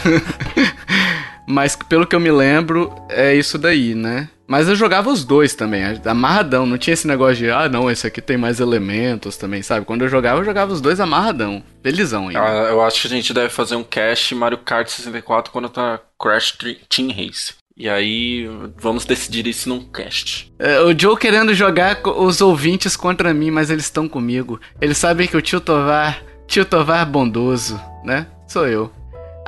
Mas pelo que eu me lembro, é isso daí, né? Mas eu jogava os dois também, amarradão. Não tinha esse negócio de, ah, não, esse aqui tem mais elementos também, sabe? Quando eu jogava, eu jogava os dois amarradão. Felizão ainda. Ah, eu acho que a gente deve fazer um cast Mario Kart 64 quando tá Crash Team Race. E aí, vamos decidir isso num cast. É, o Joe querendo jogar os ouvintes contra mim, mas eles estão comigo. Eles sabem que o tio Tovar, tio Tovar bondoso, né? Sou eu.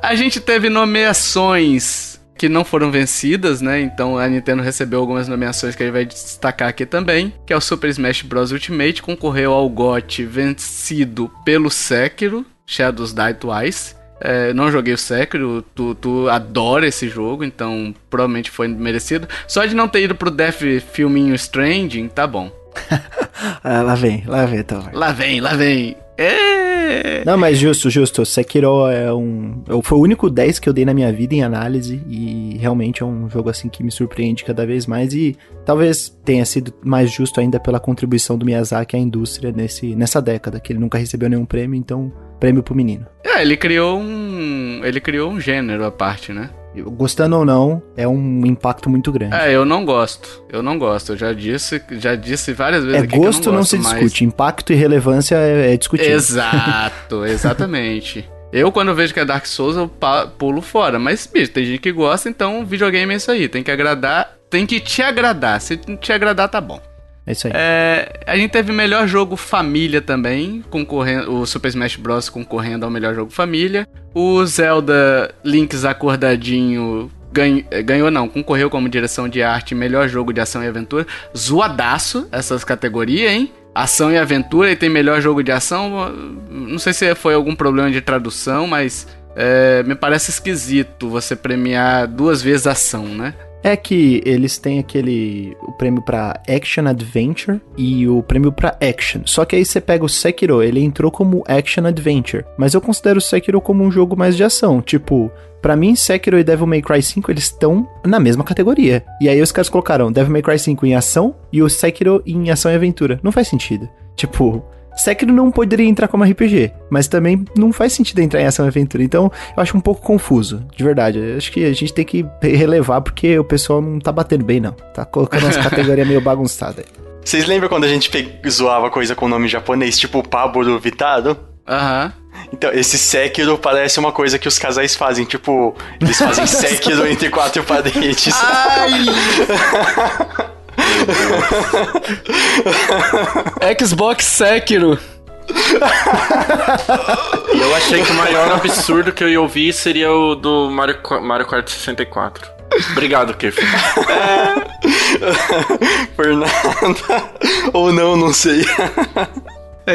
A gente teve nomeações que não foram vencidas, né? Então a Nintendo recebeu algumas nomeações que gente vai destacar aqui também, que é o Super Smash Bros Ultimate, concorreu ao GOT vencido pelo Sekiro, Shadows Die Twice. É, não joguei o Sekiro, tu, tu adora esse jogo, então provavelmente foi merecido. Só de não ter ido pro Death Filminho Stranding, tá bom. Ah, lá vem, lá vem, Tovar. Lá vem, lá vem. É... Não, mas justo, justo. Sekiro é um. eu- Foi o único 10 que eu dei na minha vida em análise. E realmente é um jogo assim que me surpreende cada vez mais. E talvez tenha sido mais justo ainda pela contribuição do Miyazaki à indústria nesse, nessa década, que ele nunca recebeu nenhum prêmio, então, prêmio pro menino. É, ele criou um. Ele criou um gênero à parte, né? Gostando ou não, é um impacto muito grande. É, eu não gosto. Eu não gosto. Eu já disse, já disse várias vezes É gosto que eu não, gosto se mais. discute, impacto e relevância é, é discutível. Exato, exatamente. Eu, quando vejo que é Dark Souls, eu pulo fora. Mas, bicho, tem gente que gosta, então videogame é isso aí. Tem que agradar, tem que te agradar. Se te agradar, tá bom. É isso aí. É, a gente teve melhor jogo família também, concorrendo, o Super Smash Bros. concorrendo ao melhor jogo família. O Zelda Links Acordadinho ganho- eh, ganhou, não, concorreu como direção de arte, melhor jogo de ação e aventura. Zoadaço essas categorias, hein? Ação e aventura e tem melhor jogo de ação. Não sei se foi algum problema de tradução, mas é, me parece esquisito você premiar duas vezes ação, né? É que eles têm aquele o prêmio pra Action Adventure e o prêmio pra Action. Só que aí você pega o Sekiro, ele entrou como Action Adventure, mas eu considero o Sekiro como um jogo mais de ação, tipo, Pra mim, Sekiro e Devil May Cry 5, eles estão na mesma categoria. E aí os caras colocaram Devil May Cry 5 em ação e o Sekiro em ação e aventura. Não faz sentido. Tipo, Sekiro não poderia entrar como RPG, mas também não faz sentido entrar em ação e aventura. Então, eu acho um pouco confuso, de verdade. Eu acho que a gente tem que relevar porque o pessoal não tá batendo bem, não. Tá colocando as categorias meio bagunçadas. Vocês lembram quando a gente zoava coisa com nome japonês, tipo o Pablo Vitado? Aham. Então, esse Sekiro parece uma coisa que os casais fazem, tipo, eles fazem Sekiro entre quatro paredes. Xbox Sekiro. E eu achei que o maior absurdo que eu ia ouvir seria o do Mario, Mario Kart 64. Obrigado, Kef. Por nada. Ou não, não sei.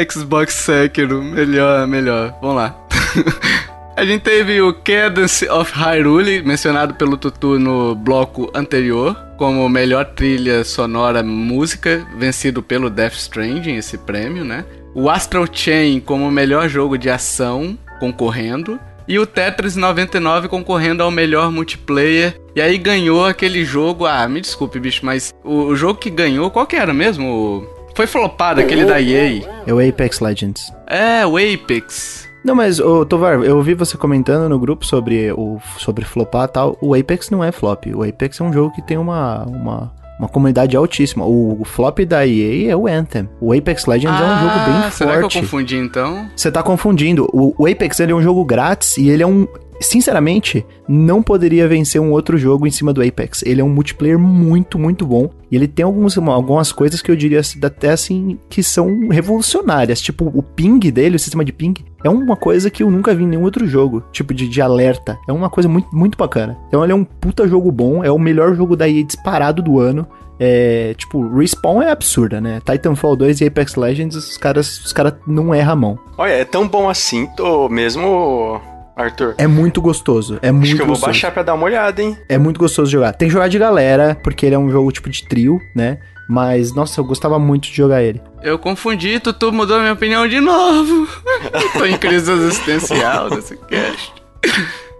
Xbox Sekiro, melhor, melhor. Vamos lá. A gente teve o Cadence of Hyrule, mencionado pelo Tutu no bloco anterior, como melhor trilha sonora música, vencido pelo Death Stranding, esse prêmio, né? O Astral Chain como melhor jogo de ação, concorrendo. E o Tetris 99 concorrendo ao melhor multiplayer. E aí ganhou aquele jogo. Ah, me desculpe, bicho, mas o, jogo que ganhou, qual que era mesmo? Foi flopado, aquele da EA. É o Apex Legends. É, o Apex. Não, mas, ô, Tovar, eu ouvi você comentando no grupo sobre o sobre flopar e tal. O Apex não é flop. O Apex é um jogo que tem uma, uma, uma comunidade altíssima. O, o flop da EA é o Anthem. O Apex Legends é um jogo bem Ah, será que eu forte. confundi então? Você tá confundindo. O, o Apex ele é um jogo grátis e ele é um. Sinceramente, não poderia vencer um outro jogo em cima do Apex. Ele é um multiplayer muito, muito bom. E ele tem alguns, algumas coisas que eu diria até assim que são revolucionárias. Tipo, o ping dele, o sistema de ping, é uma coisa que eu nunca vi em nenhum outro jogo. Tipo, de, de alerta. É uma coisa muito, muito bacana. Então ele é um puta jogo bom. É o melhor jogo da EA disparado do ano. É, tipo, Respawn é absurda, né? Titanfall 2 e Apex Legends, os caras, os caras não erram a mão. Olha, é tão bom assim, tô mesmo, Arthur. É muito gostoso. É muito Acho que eu vou gostoso. baixar pra dar uma olhada, hein? É muito gostoso de jogar. Tem que jogar de galera, porque ele é um jogo tipo de trio, né? Mas, nossa, eu gostava muito de jogar ele. Eu confundi, Tutu mudou minha opinião de novo. Tô em crise existencial desse cast.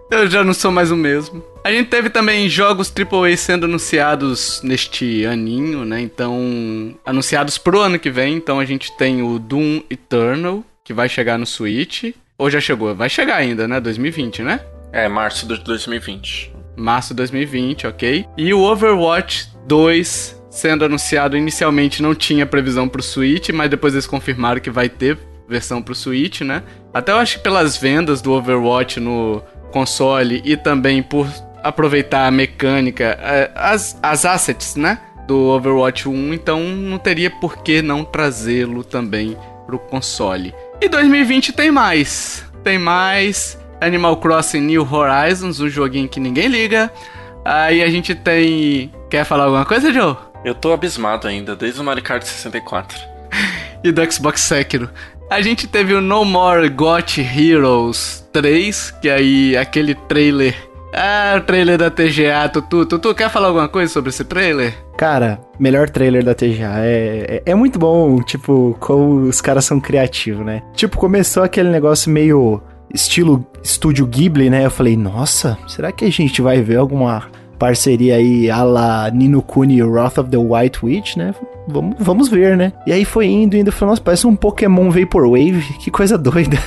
Eu já não sou mais o mesmo. A gente teve também jogos AAA sendo anunciados neste aninho, né? Então, anunciados pro ano que vem. Então a gente tem o Doom Eternal, que vai chegar no Switch. Ou já chegou? Vai chegar ainda, né? 2020, né? É, março de 2020. março de 2020, ok? E o Overwatch 2 sendo anunciado inicialmente não tinha previsão pro Switch, mas depois eles confirmaram que vai ter versão pro Switch, né? Até eu acho que pelas vendas do Overwatch no console e também por aproveitar a mecânica, eh, as, as assets, né? Do Overwatch 1, então não teria por que não trazê-lo também pro console. E 2020 tem mais. Tem mais. Animal Crossing New Horizons, um joguinho que ninguém liga. Aí a gente tem. Quer falar alguma coisa, Joe? Eu tô abismado ainda, desde o Mario Kart 64. E do Xbox Sekiro. A gente teve o No More Got Heroes 3, que aí aquele trailer. Ah, o trailer da TGA, Tutu. Tutu, quer falar alguma coisa sobre esse trailer? Cara, melhor trailer da TGA. É, é, é muito bom, tipo, como os caras são criativos, né? Tipo, começou aquele negócio meio estilo estúdio Ghibli, né? Eu falei, nossa, será que a gente vai ver alguma parceria aí a la Nino Kuni e Wrath of the White Witch, né? Vamos, vamos ver, né? E aí foi indo, indo, falei, nossa, parece um Pokémon Vaporwave, que coisa doida.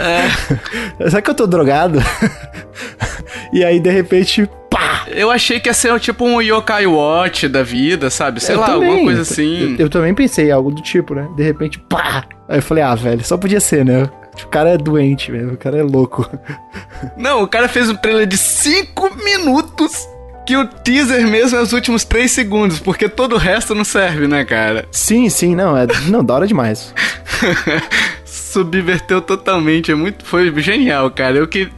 É. Será que eu tô drogado? e aí, de repente, pá! Eu achei que ia ser tipo um Yokai Watch da vida, sabe? Sei Eu lá, também. alguma coisa assim. Eu, eu também pensei algo do tipo, né? De repente, pá! Aí eu falei, ah, velho, só podia ser, né? O cara é doente mesmo, o cara é louco. Não, o cara fez um trailer de 5 minutos. Que o teaser mesmo é os últimos 3 segundos, porque todo o resto não serve, né, cara? Sim, sim, não, é. Não, da hora demais. Subverteu totalmente, é muito, foi genial, cara. Eu que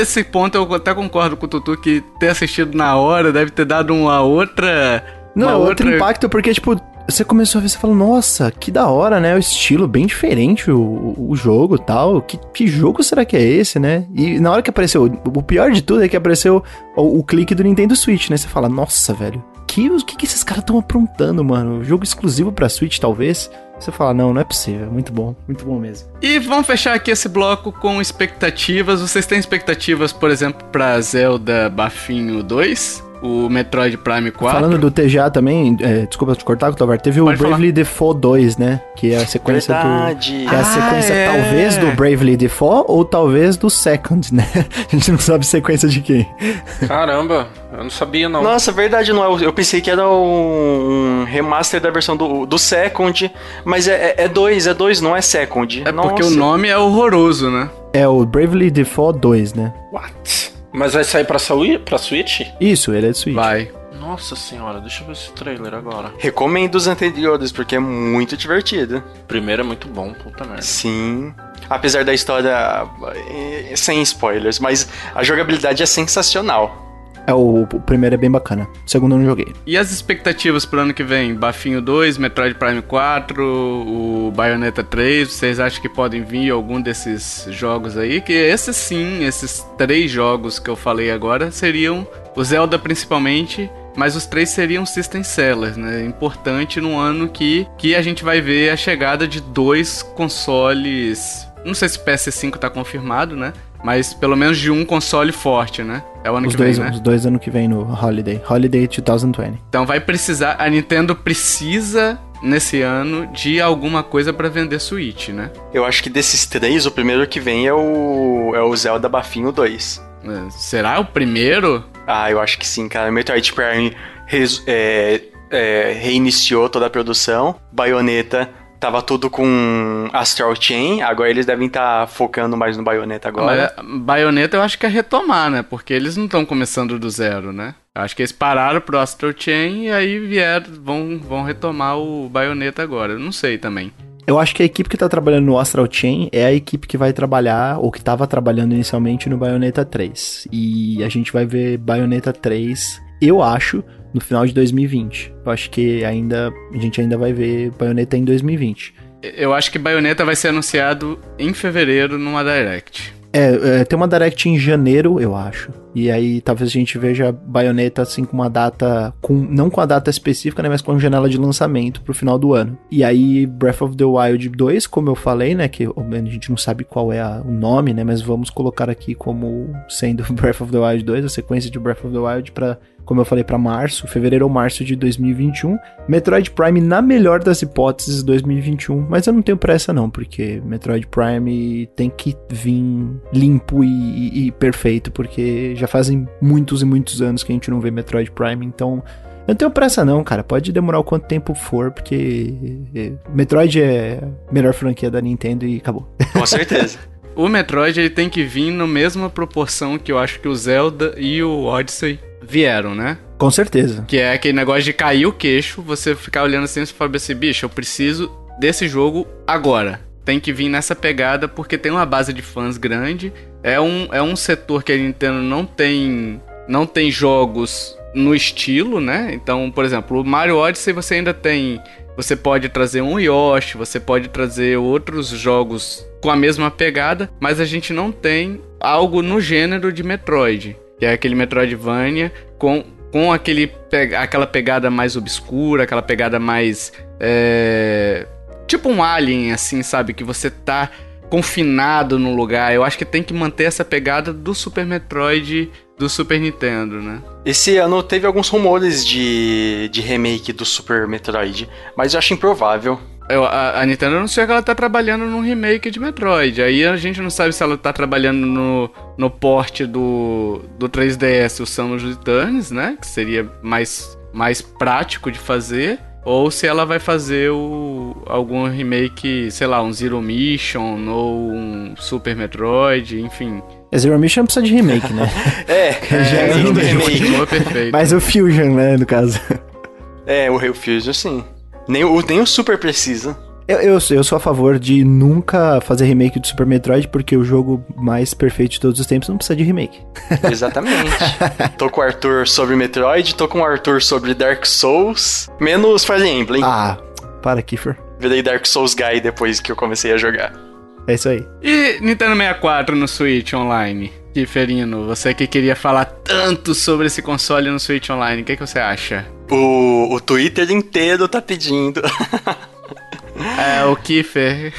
esse ponto eu até concordo com o Tutu que ter assistido na hora deve ter dado uma outra Não, uma é outro impacto, porque, tipo, você começou a ver, você falou, nossa, que da hora, né? O estilo bem diferente, o, o jogo e tal. Que, que jogo será que é esse, né? E na hora que apareceu, o pior de tudo é que apareceu o, o clique do Nintendo Switch, né? Você fala, nossa, velho, que, o que, que esses caras estão aprontando, mano? Jogo exclusivo pra Switch, talvez? Você fala, não, não é possível. Muito bom, muito bom mesmo. E vamos fechar aqui esse bloco com expectativas. Vocês têm expectativas, por exemplo, pra Zelda Bafinho 2? O Metroid Prime 4? Falando do TGA também, é, desculpa te cortar, Tovar, teve Pode o Bravely Default 2, né? Que é a sequência Verdade. do. É a Ah, sequência é. talvez do Bravely Default ou talvez do Second, né? A gente não sabe sequência de quem. Caramba, eu não sabia não. Nossa, verdade, não é. Eu pensei que era um remaster da versão do, do Second, mas é, é, é dois, é dois, não é Second. É porque Nossa. o nome é horroroso, né? É o Bravely Default 2, né? What? Mas vai sair pra, Saui- pra Switch? Isso, ele é de Switch. Vai. Nossa senhora, deixa eu ver esse trailer agora. Recomendo os anteriores, porque é muito divertido. O primeiro é muito bom, puta merda. Sim. Apesar da história eh, sem spoilers, mas a jogabilidade é sensacional. É, o, o primeiro é bem bacana. O segundo eu não joguei. E as expectativas pro ano que vem? Bafinho 2, Metroid Prime 4, o Bayonetta 3, vocês acham que podem vir algum desses jogos aí? Que esses sim, esses três jogos que eu falei agora seriam, o Zelda principalmente, mas os três seriam System Sellers, né? Importante num ano que, que a gente vai ver a chegada de dois consoles. Não sei se o PS5 tá confirmado, né? Mas pelo menos de um console forte, né? É o ano Os que dois, vem, né? os dois ano que vem no Holiday. Holiday 2020. Então vai precisar. A Nintendo precisa nesse ano de alguma coisa pra vender Switch, né? Eu acho que desses três, o primeiro que vem é o, é o Zelda Bafinho 2. É, Será o primeiro? Ah, eu acho que sim, cara. Metroid Prime res- é, é, reiniciou toda a produção. Bayonetta tava tudo com Astral Chain. Agora eles devem estar focando mais no Bayonetta agora. Mas Bayonetta eu acho que é retomar, né? Porque eles não estão começando do zero, né? Eu acho que eles pararam pro Astro Chain e aí vieram, vão, vão retomar o Bayonetta agora. Eu não sei também. Eu acho que a equipe que tá trabalhando no Astral Chain é a equipe que vai trabalhar, ou que tava trabalhando inicialmente no Bayonetta 3. E a gente vai ver Bayonetta 3, eu acho, no final de 2020. Eu acho que ainda a gente ainda vai ver Bayonetta em 2020. Eu acho que Bayonetta vai ser anunciado em fevereiro numa Direct. É, é, tem uma Direct em janeiro, eu acho. E aí talvez a gente veja Bayonetta assim com uma data. com Não com a data específica, né? Mas com a janela de lançamento pro final do ano. E aí, Breath of the Wild 2, como eu falei, né? Que a gente não sabe qual é a- o nome, né? Mas vamos colocar aqui como sendo Breath of the Wild 2, a sequência de Breath of the Wild pra. Como eu falei, pra março, fevereiro ou março de 2021. Metroid Prime, na melhor das hipóteses, 2021. Mas eu não tenho pressa, não, porque Metroid Prime tem que vir limpo e, e- e perfeito, porque já fazem muitos e muitos anos que a gente não vê Metroid Prime, então. Eu não tenho pressa não, cara. Pode demorar o quanto tempo for, porque é, Metroid é a melhor franquia da Nintendo e acabou. Com certeza. O Metroid ele tem que vir na mesma proporção que eu acho que o Zelda e o Odyssey vieram, né? Com certeza. Que é aquele negócio de cair o queixo, você ficar olhando assim e falar assim, bicho, eu preciso desse jogo agora. Tem que vir nessa pegada porque tem uma base de fãs grande. É um, é um setor que a Nintendo não tem, não tem jogos no estilo, né? Então, por exemplo, o Mario Odyssey você ainda tem. Você pode trazer um Yoshi, você pode trazer outros jogos com a mesma pegada, mas a gente não tem algo no gênero de Metroid, que é aquele Metroidvania com, com aquele, aquela pegada mais obscura, aquela pegada mais. é, tipo um Alien, assim, sabe? Que você tá confinado no lugar. Eu acho que tem que manter essa pegada do Super Metroid do Super Nintendo, né? Esse ano teve alguns rumores de, de remake do Super Metroid, mas eu acho improvável. Eu- a, a Nintendo anunciou que ela tá trabalhando num remake de Metroid. Aí a gente não sabe se ela tá trabalhando no, no porte do, do 3DS, o Samus Returns, né? Que seria mais, mais prático de fazer. Ou se ela vai fazer o, algum remake, sei lá, um Zero Mission ou um Super Metroid, enfim. A Zero Mission precisa de remake, né? É, Já é, é lindo remake. perfeito. Mas o Fusion, né, no caso. É, o Real Fusion, sim. Nem o, nem o Super precisa. Eu, eu, eu sou a favor de nunca fazer remake do Super Metroid, porque o jogo mais perfeito de todos os tempos não precisa de remake. Exatamente. tô com o Arthur sobre Metroid, tô com o Arthur sobre Dark Souls, menos Fire Emblem. Ah, para, Kiefer. Virei Dark Souls Guy depois que eu comecei a jogar. É isso aí. E Nintendo 64 no Switch Online? Kiferino, você que queria falar tanto sobre esse console no Switch Online, o que, que você acha? O, o Twitter inteiro tá pedindo. É, o Kiefer.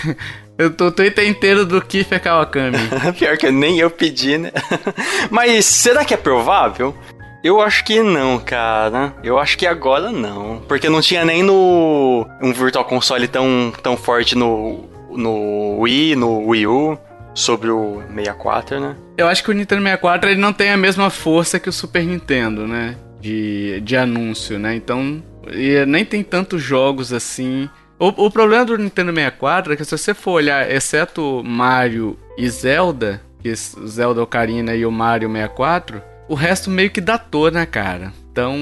Eu tô o Twitter inteiro do Kiefer Kawakami. Pior que nem eu pedi, né? Mas será que é provável? Eu acho que não, cara. Eu acho que agora não. Porque não tinha nem no. um Virtual Console tão, tão forte no. no Wii, no Wii U. Sobre o 64, né? Eu acho que o Nintendo 64 ele não tem a mesma força que o Super Nintendo, né? De, de anúncio, né? Então, e nem tem tantos jogos assim. O, o problema do Nintendo 64 é que se você for olhar, exceto Mario e Zelda, que Zelda Ocarina e o Mario 64, o resto meio que datou, né, cara? Então,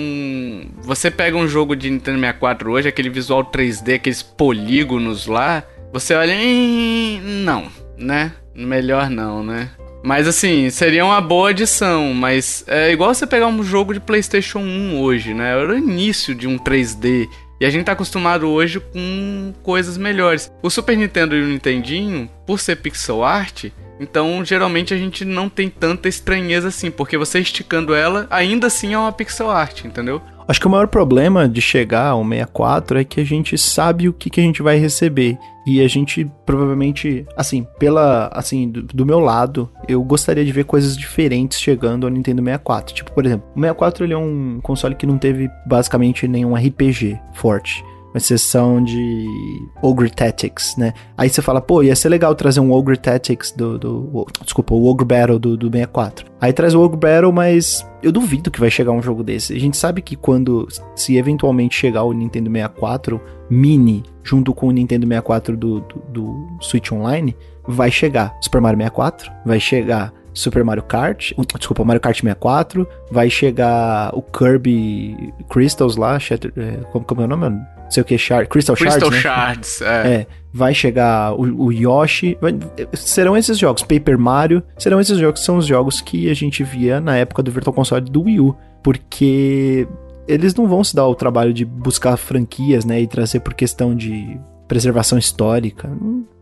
você pega um jogo de Nintendo 64 hoje, aquele visual 3D, aqueles polígonos lá, você olha e não, né? Melhor não, né? Mas assim, seria uma boa adição, mas é igual você pegar um jogo de PlayStation 1 hoje, né? Era o início de um 3D. E a gente tá acostumado hoje com coisas melhores. O Super Nintendo e o Nintendinho, por ser pixel art, então geralmente a gente não tem tanta estranheza assim, porque você esticando ela, ainda assim é uma pixel art, entendeu? Acho que o maior problema de chegar ao 64 é que a gente sabe o que, que a gente vai receber. E a gente provavelmente, assim, pela. Assim, do, do meu lado, eu gostaria de ver coisas diferentes chegando ao Nintendo 64. Tipo, por exemplo, o 64 ele é um console que não teve basicamente nenhum RPG forte. Uma exceção de Ogre Tactics, né? Aí você fala, pô, ia ser legal trazer um Ogre Tactics do. do desculpa, o Ogre Battle do, do 64. Aí traz o Ogre Battle, mas eu duvido que vai chegar um jogo desse. A gente sabe que quando, se eventualmente chegar o Nintendo 64 Mini junto com o Nintendo 64 do, do, do Switch Online, vai chegar Super Mario 64, vai chegar Super Mario Kart, desculpa, Mario Kart 64, vai chegar o Kirby Crystals lá, Shatter, é, como, como é o nome? Sei o que, Shard, Crystal, Crystal Shards, né? Shards, é. É, vai chegar o, o Yoshi. vai- serão esses jogos, Paper Mario, serão esses jogos que são os jogos que a gente via na época do Virtual Console do Wii U. Porque eles não vão se dar o trabalho de buscar franquias, né? E trazer por questão de preservação histórica.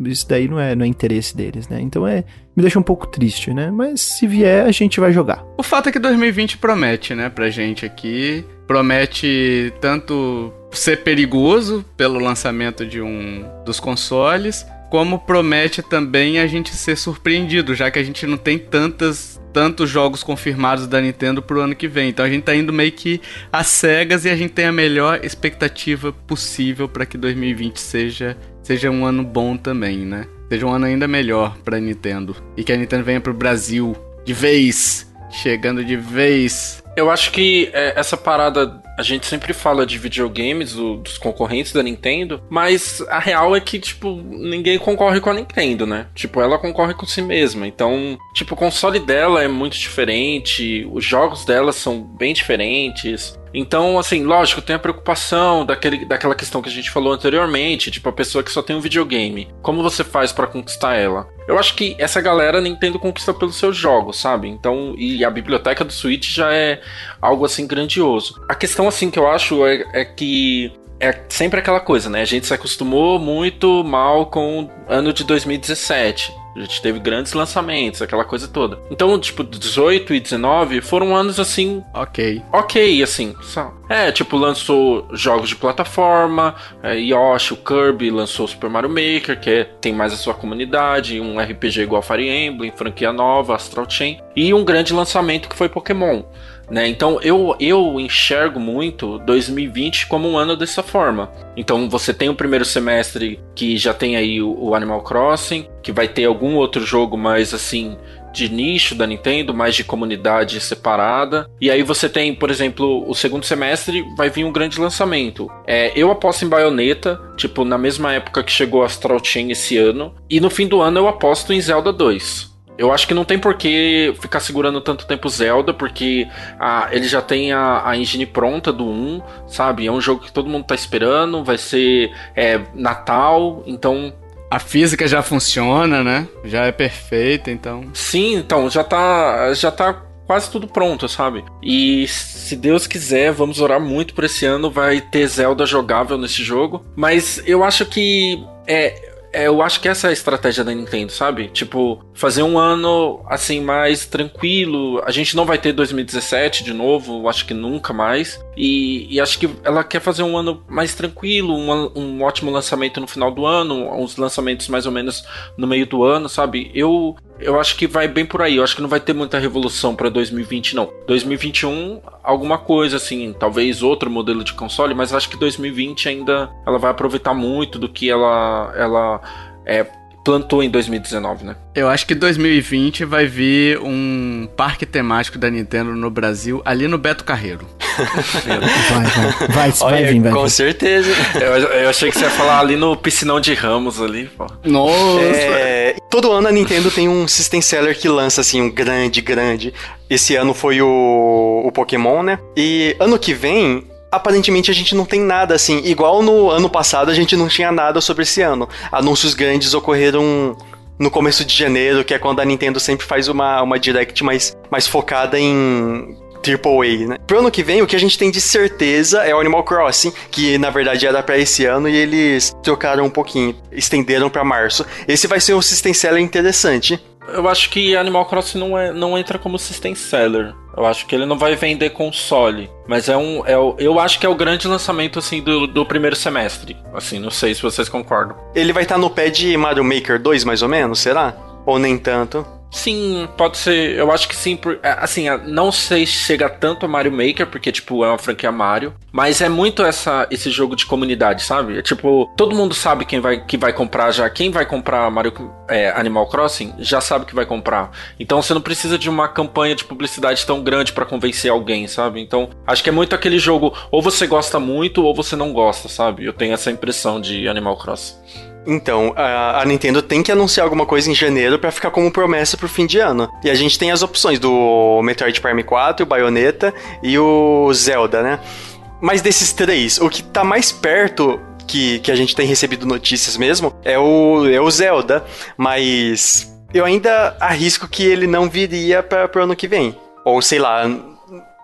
Isso daí não é, não é interesse deles, né? Então é. Me deixa um pouco triste, né? Mas se vier, a gente vai jogar. O fato é que 2020 promete, né, pra gente aqui. Promete tanto ser perigoso pelo lançamento de um dos consoles, como promete também a gente ser surpreendido, já que a gente não tem tantas tantos jogos confirmados da Nintendo pro ano que vem. Então a gente tá indo meio que às cegas e a gente tem a melhor expectativa possível para que 2020 seja seja um ano bom também, né? Seja um ano ainda melhor pra Nintendo e que a Nintendo venha pro Brasil de vez, chegando de vez. Eu acho que é, essa parada. A gente sempre fala de videogames, do- dos concorrentes da Nintendo, mas a real é que, tipo, ninguém concorre com a Nintendo, né? Tipo, ela concorre com si mesma. Então, tipo, o console dela é muito diferente, os jogos dela são bem diferentes. Então, assim, lógico, tem a preocupação daquele, daquela questão que a gente falou anteriormente, tipo, a pessoa que só tem um videogame. Como você faz pra conquistar ela? Eu acho que essa galera Nintendo conquista pelos seus jogos, sabe? Então, e a biblioteca do Switch já é algo assim grandioso. A questão assim que eu acho é, é que é sempre aquela coisa, né? A gente se acostumou muito mal com o ano de 2017. A gente teve grandes lançamentos, aquela coisa toda. Então, tipo, 18 e 19 foram anos assim Ok. ok, assim, só. É, tipo, lançou jogos de plataforma, é, Yoshi, o Kirby lançou Super Mario Maker, que é- tem mais a sua comunidade, um RPG igual Fire Emblem, franquia nova, Astral Chain, e um grande lançamento que foi Pokémon. Né? Então eu, eu enxergo muito 2020 como um ano dessa forma. Então você tem o primeiro semestre que já tem aí o, o Animal Crossing, que vai ter algum outro jogo mais assim de nicho da Nintendo, mais de comunidade separada. E aí você tem, por exemplo, o segundo semestre vai vir um grande lançamento. É, eu aposto em Bayonetta, tipo, na mesma época que chegou Astral Chain esse ano. E no fim do ano eu aposto em Zelda 2. Eu acho que não tem por que ficar segurando tanto tempo Zelda, porque ah, ele já tem a, a engine pronta do 1, sabe? É um jogo que todo mundo tá esperando, vai ser é, Natal, então A física já funciona, né? Já é perfeita, então. Sim, então, já tá, já tá quase tudo pronto, sabe? E se Deus quiser, vamos orar muito por esse ano, vai ter Zelda jogável nesse jogo. Mas eu acho que é. É, eu acho que essa é a estratégia da Nintendo, sabe? Tipo, fazer um ano assim mais tranquilo. A gente não vai ter 2017 de novo, acho que nunca mais. E, e acho que ela quer fazer um ano mais tranquilo, um, um ótimo lançamento no final do ano, uns lançamentos mais ou menos no meio do ano, sabe? Eu eu acho que vai bem por aí. Eu acho que não vai ter muita revolução pra 2020, não. 2021, alguma coisa assim, talvez outro modelo de console, mas acho que 2020 ainda ela vai aproveitar muito do que ela ela é, plantou em 2019, né? Eu acho que 2020 vai vir um parque temático da Nintendo no Brasil, ali no Beto Carreiro. Vai, vai. Vai, vai Olha, vir, vai com vir. certeza. Eu, eu achei que você ia falar ali no piscinão de Ramos ali, pô. Nossa! É, todo ano a Nintendo tem um system seller que lança assim um grande, grande. Esse ano foi o, o Pokémon, né? E ano que vem, aparentemente a gente não tem nada assim. Igual no ano passado a gente não tinha nada sobre esse ano. Anúncios grandes ocorreram no começo de janeiro, que é quando a Nintendo sempre faz uma, uma direct mais, mais focada em AAA, né? Pro ano que vem, o que a gente tem de certeza é o Animal Crossing, que na verdade era pra esse ano e eles trocaram um pouquinho, estenderam pra março. Esse vai ser um system seller interessante. Eu acho que Animal Crossing não, é, não entra como system seller. Eu acho que ele não vai vender console. Mas é um. É eu acho que é o grande lançamento assim do, do primeiro semestre. Assim, não sei se vocês concordam. Ele vai estar no pé de Mario Maker 2, mais ou menos, será? Ou nem tanto? Sim, pode ser. Eu acho que sim. Por, é, assim, não sei se chega tanto a Mario Maker, porque, tipo, é uma franquia Mario. Mas é muito essa, esse jogo de comunidade, sabe? É tipo, todo mundo sabe quem vai, que vai comprar já. Quem vai comprar Mario é, Animal Crossing já sabe que vai comprar. Então você não precisa de uma campanha de publicidade tão grande pra convencer alguém, sabe? Então, acho que é muito aquele jogo, ou você gosta muito, ou você não gosta, sabe? Eu tenho essa impressão de Animal Crossing. Então, a, a Nintendo tem que anunciar alguma coisa em janeiro pra ficar como promessa pro fim de ano. E a gente tem as opções do Metroid Prime 4, o Bayonetta e o Zelda, né? Mas desses três, o que tá mais perto que, que a gente tem recebido notícias mesmo é o, é o Zelda. Mas eu ainda arrisco que ele não viria pra, pro ano que vem. Ou sei lá,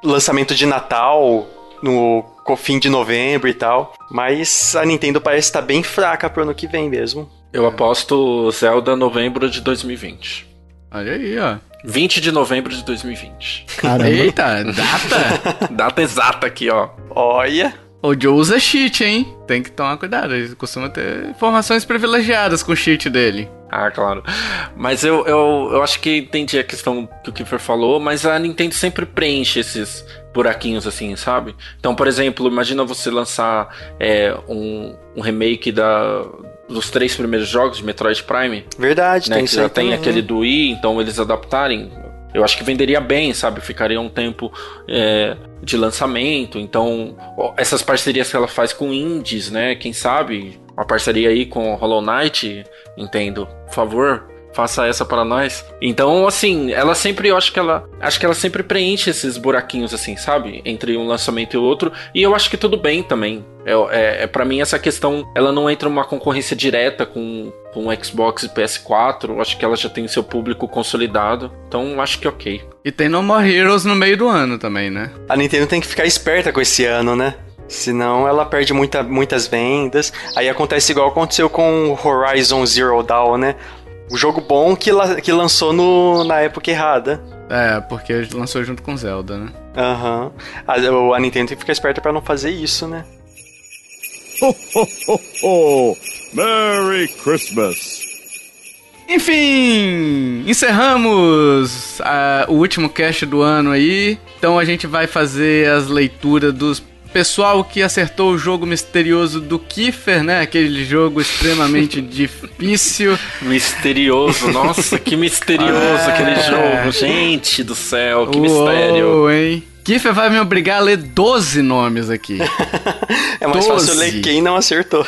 lançamento de Natal no fim de novembro e tal. Mas a Nintendo parece estar bem fraca pro ano que vem mesmo. Eu aposto Zelda novembro de 2020. Olha aí, ó. 20 de novembro de 2020. Caramba. Eita, data! Data exata aqui, ó. Olha. o Joe usa cheat, hein? Tem que tomar cuidado, ele costuma ter informações privilegiadas com o cheat dele. Ah, claro. Mas eu, eu, eu acho que entendi a questão que o Kiefer falou, mas a Nintendo sempre preenche esses buraquinhos assim, sabe? Então, por exemplo, imagina você lançar é, um, um remake da, dos três primeiros jogos de Metroid Prime, Verdade, né? tem Que já tem também. aquele do Wii, então eles adaptarem. Eu acho que venderia bem, sabe? Ficaria um tempo é, de lançamento. Então, essas parcerias que ela faz com indies, né? Quem sabe uma parceria aí com Hollow Knight, entendo. Por favor, faça essa para nós. Então, assim, ela sempre, eu acho que ela, acho que ela sempre preenche esses buraquinhos, assim, sabe? Entre um lançamento e o outro. E eu acho que tudo bem também. É, é, é para mim essa questão, ela não entra numa concorrência direta com com Xbox e PS4. Eu acho que ela já tem seu público consolidado. Então, acho que ok. E tem No More Heroes no meio do ano também, né? A Nintendo tem que ficar esperta com esse ano, né? Senão ela perde muita, muitas vendas. Aí acontece igual aconteceu com o Horizon Zero Dawn, né? O jogo bom que, la- que lançou no, na época errada. É, porque lançou junto com Zelda, né? Aham. A, o- a Nintendo tem que ficar esperta pra não fazer isso, né? Ho, ho, ho, ho! Merry Christmas! Enfim, encerramos ah, o último cast do ano aí. Então a gente vai fazer as leituras dos pessoal que acertou o jogo misterioso do Kiefer, né? Aquele jogo extremamente difícil. Misterioso, nossa, que misterioso É. aquele jogo, gente do céu, que Uou, mistério. hein? Kiefer vai me obrigar a ler 12 nomes aqui. É mais fácil Doze. ler quem não acertou.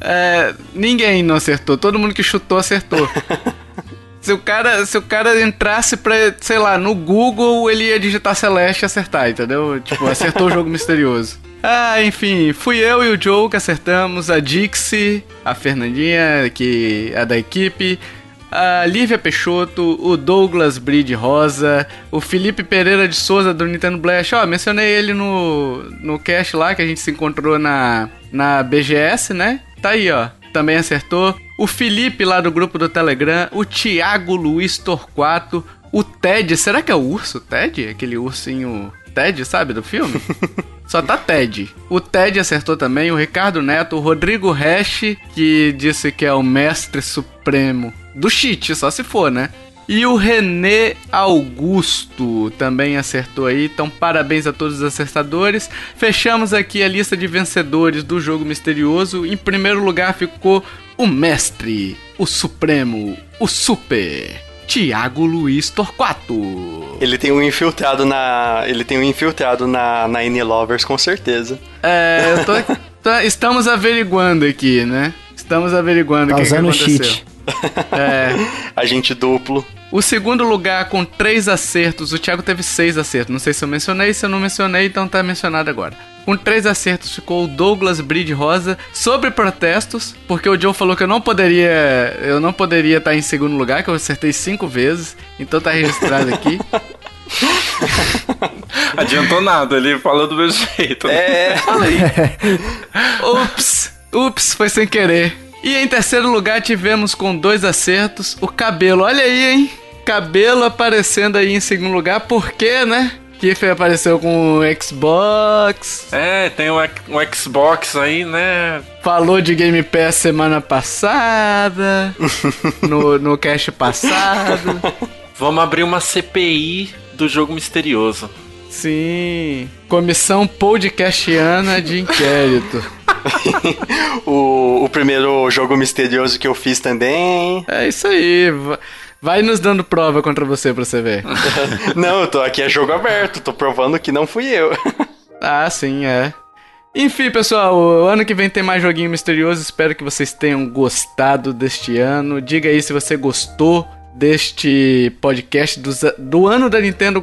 É, ninguém não acertou, todo mundo que chutou acertou. Se o cara, se o cara entrasse pra, sei lá, no Google, ele ia digitar Celeste e acertar, entendeu? Tipo, acertou o jogo misterioso. Ah, enfim, fui eu e o Joe que acertamos, a Dixie, a Fernandinha, que é da equipe, a Lívia Peixoto, o Douglas Bride Rosa, o Felipe Pereira de Souza do Nintendo Blast. Ó, mencionei ele no, no cast lá que a gente se encontrou na, na BGS, né? Tá aí, ó. Também acertou. O Felipe lá do grupo do Telegram, o Thiago Luiz Torquato, o Ted, será que é o urso Ted? Aquele ursinho Ted, sabe, do filme? Só tá Ted. O Ted acertou também, o Ricardo Neto, o Rodrigo Hash, que disse que é o mestre supremo do cheat, só se for, né? E o René Augusto também acertou aí, então parabéns a todos os acertadores. Fechamos aqui a lista de vencedores do jogo misterioso. Em primeiro lugar ficou o mestre, o supremo, o super, Tiago Luiz Torquato. Ele tem um infiltrado na. Ele tem um infiltrado na, na N Lovers, com certeza. É, eu tô, tô- estamos averiguando aqui, né? Estamos averiguando o Tá que, que usando aconteceu. cheat. É. Agente duplo. O segundo lugar com três acertos, o Thiago teve seis acertos. Não sei se eu mencionei, se eu não mencionei, então tá mencionado agora. Com três acertos ficou o Douglas Bride Rosa sobre protestos, porque o Joe falou que eu não poderia, eu não poderia estar em segundo lugar, que eu acertei cinco vezes, então tá registrado aqui. Adiantou nada, ele falou do mesmo jeito. né? É. Ups, ups, foi sem querer. E em terceiro lugar tivemos com dois acertos o cabelo. Olha aí, hein? Cabelo aparecendo aí em segundo lugar, por quê, né? Kiffer apareceu com o Xbox, É, tem um, X- um Xbox aí, né? falou de Game Pass semana passada, no, no cast passado. Vamos abrir uma CPI do jogo misterioso. Sim, comissão podcastiana de inquérito. O, o primeiro jogo misterioso que eu fiz também. É isso aí, va- vai nos dando prova contra você pra você ver. Não, eu tô aqui é jogo aberto, tô provando que não fui eu. Ah, sim, é. Enfim, pessoal, o ano que vem tem mais joguinho misterioso. Espero que vocês tenham gostado deste ano. Diga aí se você gostou deste podcast dos- do, ano da Nintendo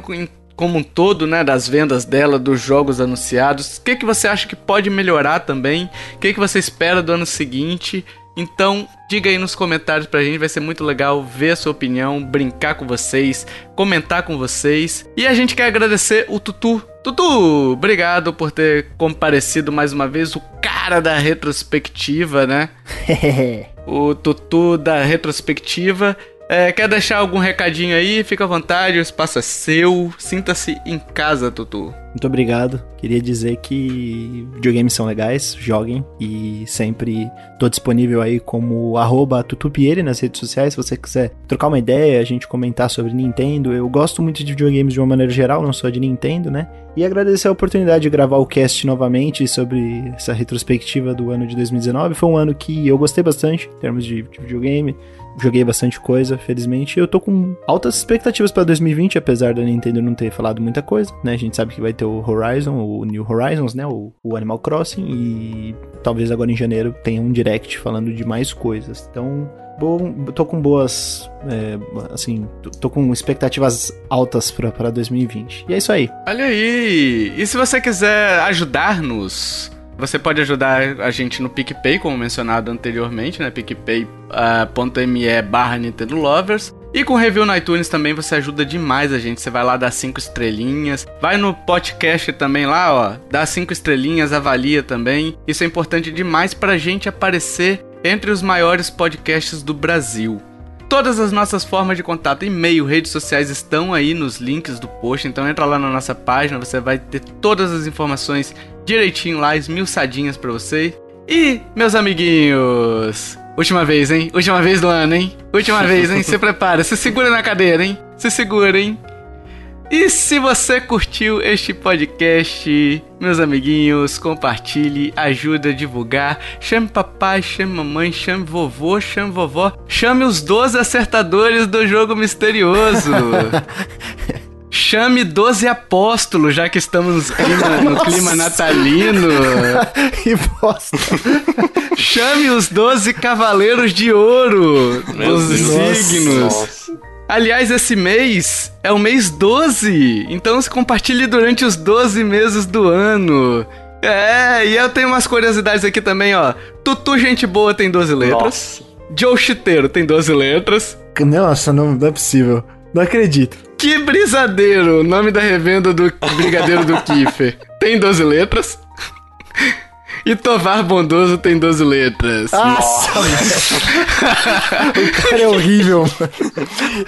como um todo, né? Das vendas dela, dos jogos anunciados. O que, que você acha que pode melhorar também? O que, que você espera do ano seguinte? Então, diga aí nos comentários pra gente, vai ser muito legal ver a sua opinião, brincar com vocês, comentar com vocês. E a gente quer agradecer o Tutu. Tutu, obrigado por ter comparecido mais uma vez, o cara da retrospectiva, né? O Tutu da retrospectiva. É, quer deixar algum recadinho aí? Fica à vontade, o espaço é seu. Sinta-se em casa, Tutu. Muito obrigado. Queria dizer que videogames são legais, joguem e sempre tô disponível aí como arroba tutupiere nas redes sociais, se você quiser trocar uma ideia, a gente comentar sobre Nintendo. Eu gosto muito de videogames de uma maneira geral, não só de Nintendo, né? E agradecer a oportunidade de gravar o cast novamente sobre essa retrospectiva do ano de 2019. Foi um ano que eu gostei bastante em termos de, de videogame. Joguei bastante coisa, felizmente. Eu tô com altas expectativas pra 2020, apesar da Nintendo não ter falado muita coisa, né? A gente sabe que vai ter o Horizon, o New Horizons, né? O, o Animal Crossing e talvez agora em janeiro tenha um direct falando de mais coisas. Então, bom, tô com boas, é, assim, tô- com expectativas altas pra 2020. E é isso aí. Olha aí! E se você quiser ajudar-nos, você pode ajudar a gente no PicPay, como mencionado anteriormente, né? picpay.me barra Nintendo Lovers. E com review no iTunes também você ajuda demais a gente. Você vai lá dar cinco estrelinhas. Vai no podcast também lá, ó. Dá cinco estrelinhas, avalia também. Isso é importante demais pra gente aparecer entre os maiores podcasts do Brasil. Todas as nossas formas de contato, e-mail, redes sociais estão aí nos links do post, então entra lá na nossa página, você vai ter todas as informações direitinho lá, esmiuçadinhas pra você. E, meus amiguinhos, última vez, hein? Última vez do ano, hein? Última vez, hein? Se prepara, se segura na cadeira, hein? Se segura, hein? E se você curtiu este podcast, meus amiguinhos, compartilhe, ajude a divulgar. Chame papai, chame mamãe, chame vovô, chame vovó. Chame os 12 acertadores do jogo misterioso. Chame 12 apóstolos, já que estamos no clima, no clima natalino. que bosta. Chame os 12 cavaleiros de ouro dos signos. Nossa. Aliás, esse mês é o mês 12, então se compartilhe durante os 12 meses do ano. É, e eu tenho umas curiosidades aqui também, ó. Tutu Gente Boa tem 12 letras. Joe Chiteiro tem 12 letras. Nossa, não, não é possível. Não acredito. Que Brisadeiro, nome da revenda do Brigadeiro do Kiffer, tem 12 letras. E Tovar Bondoso tem 12 letras. Nossa, o cara é horrível.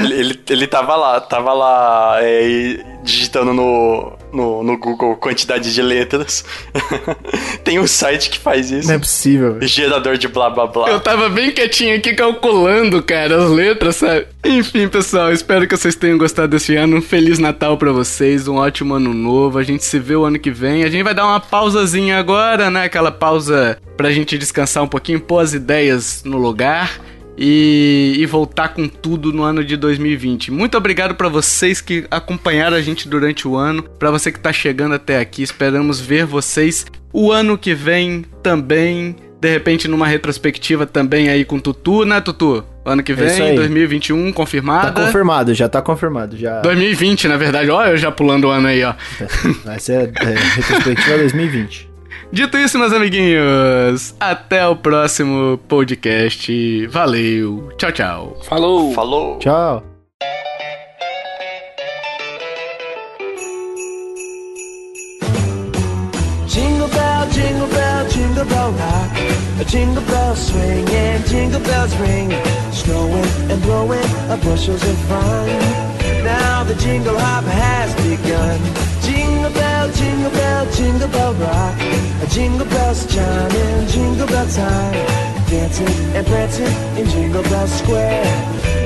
Ele, ele, ele tava lá, tava lá é, digitando no, no, no Google quantidade de letras. Tem um site que faz isso. Não é possível. Gerador de blá blá blá. Eu tava bem quietinho aqui calculando, cara, as letras, sabe? Enfim, pessoal, espero que vocês tenham gostado desse ano. Um Feliz Natal pra vocês, um ótimo ano novo. A gente se vê o ano que vem. A gente vai dar uma pausazinha agora, né? Aquela pausa pra gente descansar um pouquinho, pôr as ideias no lugar. E, e voltar com tudo no ano de 2020. Muito obrigado pra vocês que acompanharam a gente durante o ano, Pra você que tá chegando até aqui. Esperamos ver vocês o ano que vem também de repente numa retrospectiva também aí com Tutu, né, Tutu? Ano que É vem, aí. 2021, Tá confirmada. confirmado, já tá confirmado. Já 2020, na verdade. Olha, eu já pulando o ano aí, ó. vai ser é, retrospectiva 2020. Dito isso, meus amiguinhos, até o próximo podcast. Valeu. Tchau, tchau. Falou! Falou! Tchau. Jingle bell, jingle bell, jingle bell rock. A jingle bell swing and jingle bells ring. Snowing and blowing a bushels of fun. Now the jingle hop has begun. Jingle bell, jingle jingle bell rock. A jingle bells chiming, jingle bell time. Dancing and prancing in Jingle Bell Square.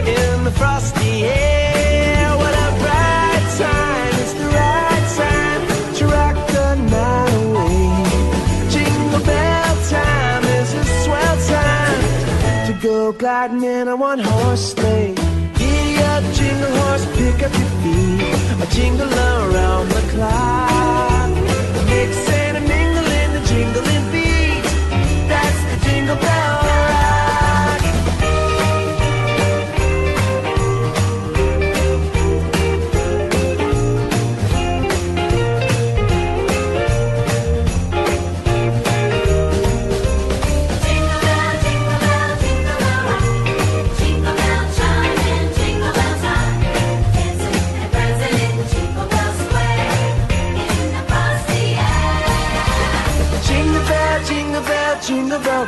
In the frosty air, what a bright time! It's the right time to rock the night away. Jingle bell time is a swell time to go gliding in a one horse sleigh. Jingle horse, pick up your feet. A jingle around the clock. Mix and mingle in the jingling beat. That's the jingle bell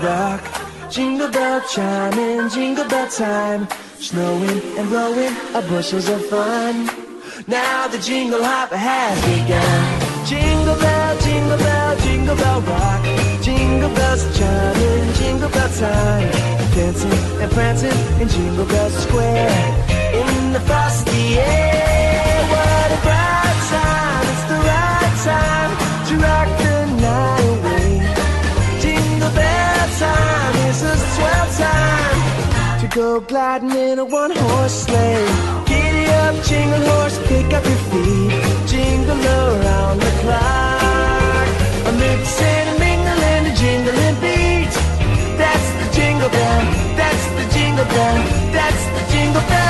rock. Jingle bell chiming, jingle bell time. Snowing and blowing a bushels of fun. Now the jingle hop has begun. Jingle bell, jingle bell, jingle bell rock. Jingle bells chiming, jingle bell time. Dancing and prancing in Jingle Bell Square. In the frosty air, what a bright time! It's the right time time is a swell time to go gliding in a one horse sleigh. Giddy up, jingle horse, pick up your feet. Jingle around the clock. A mix and a mingle and a jingling beat. That's the jingle bell, that's the jingle bell, that's the jingle bell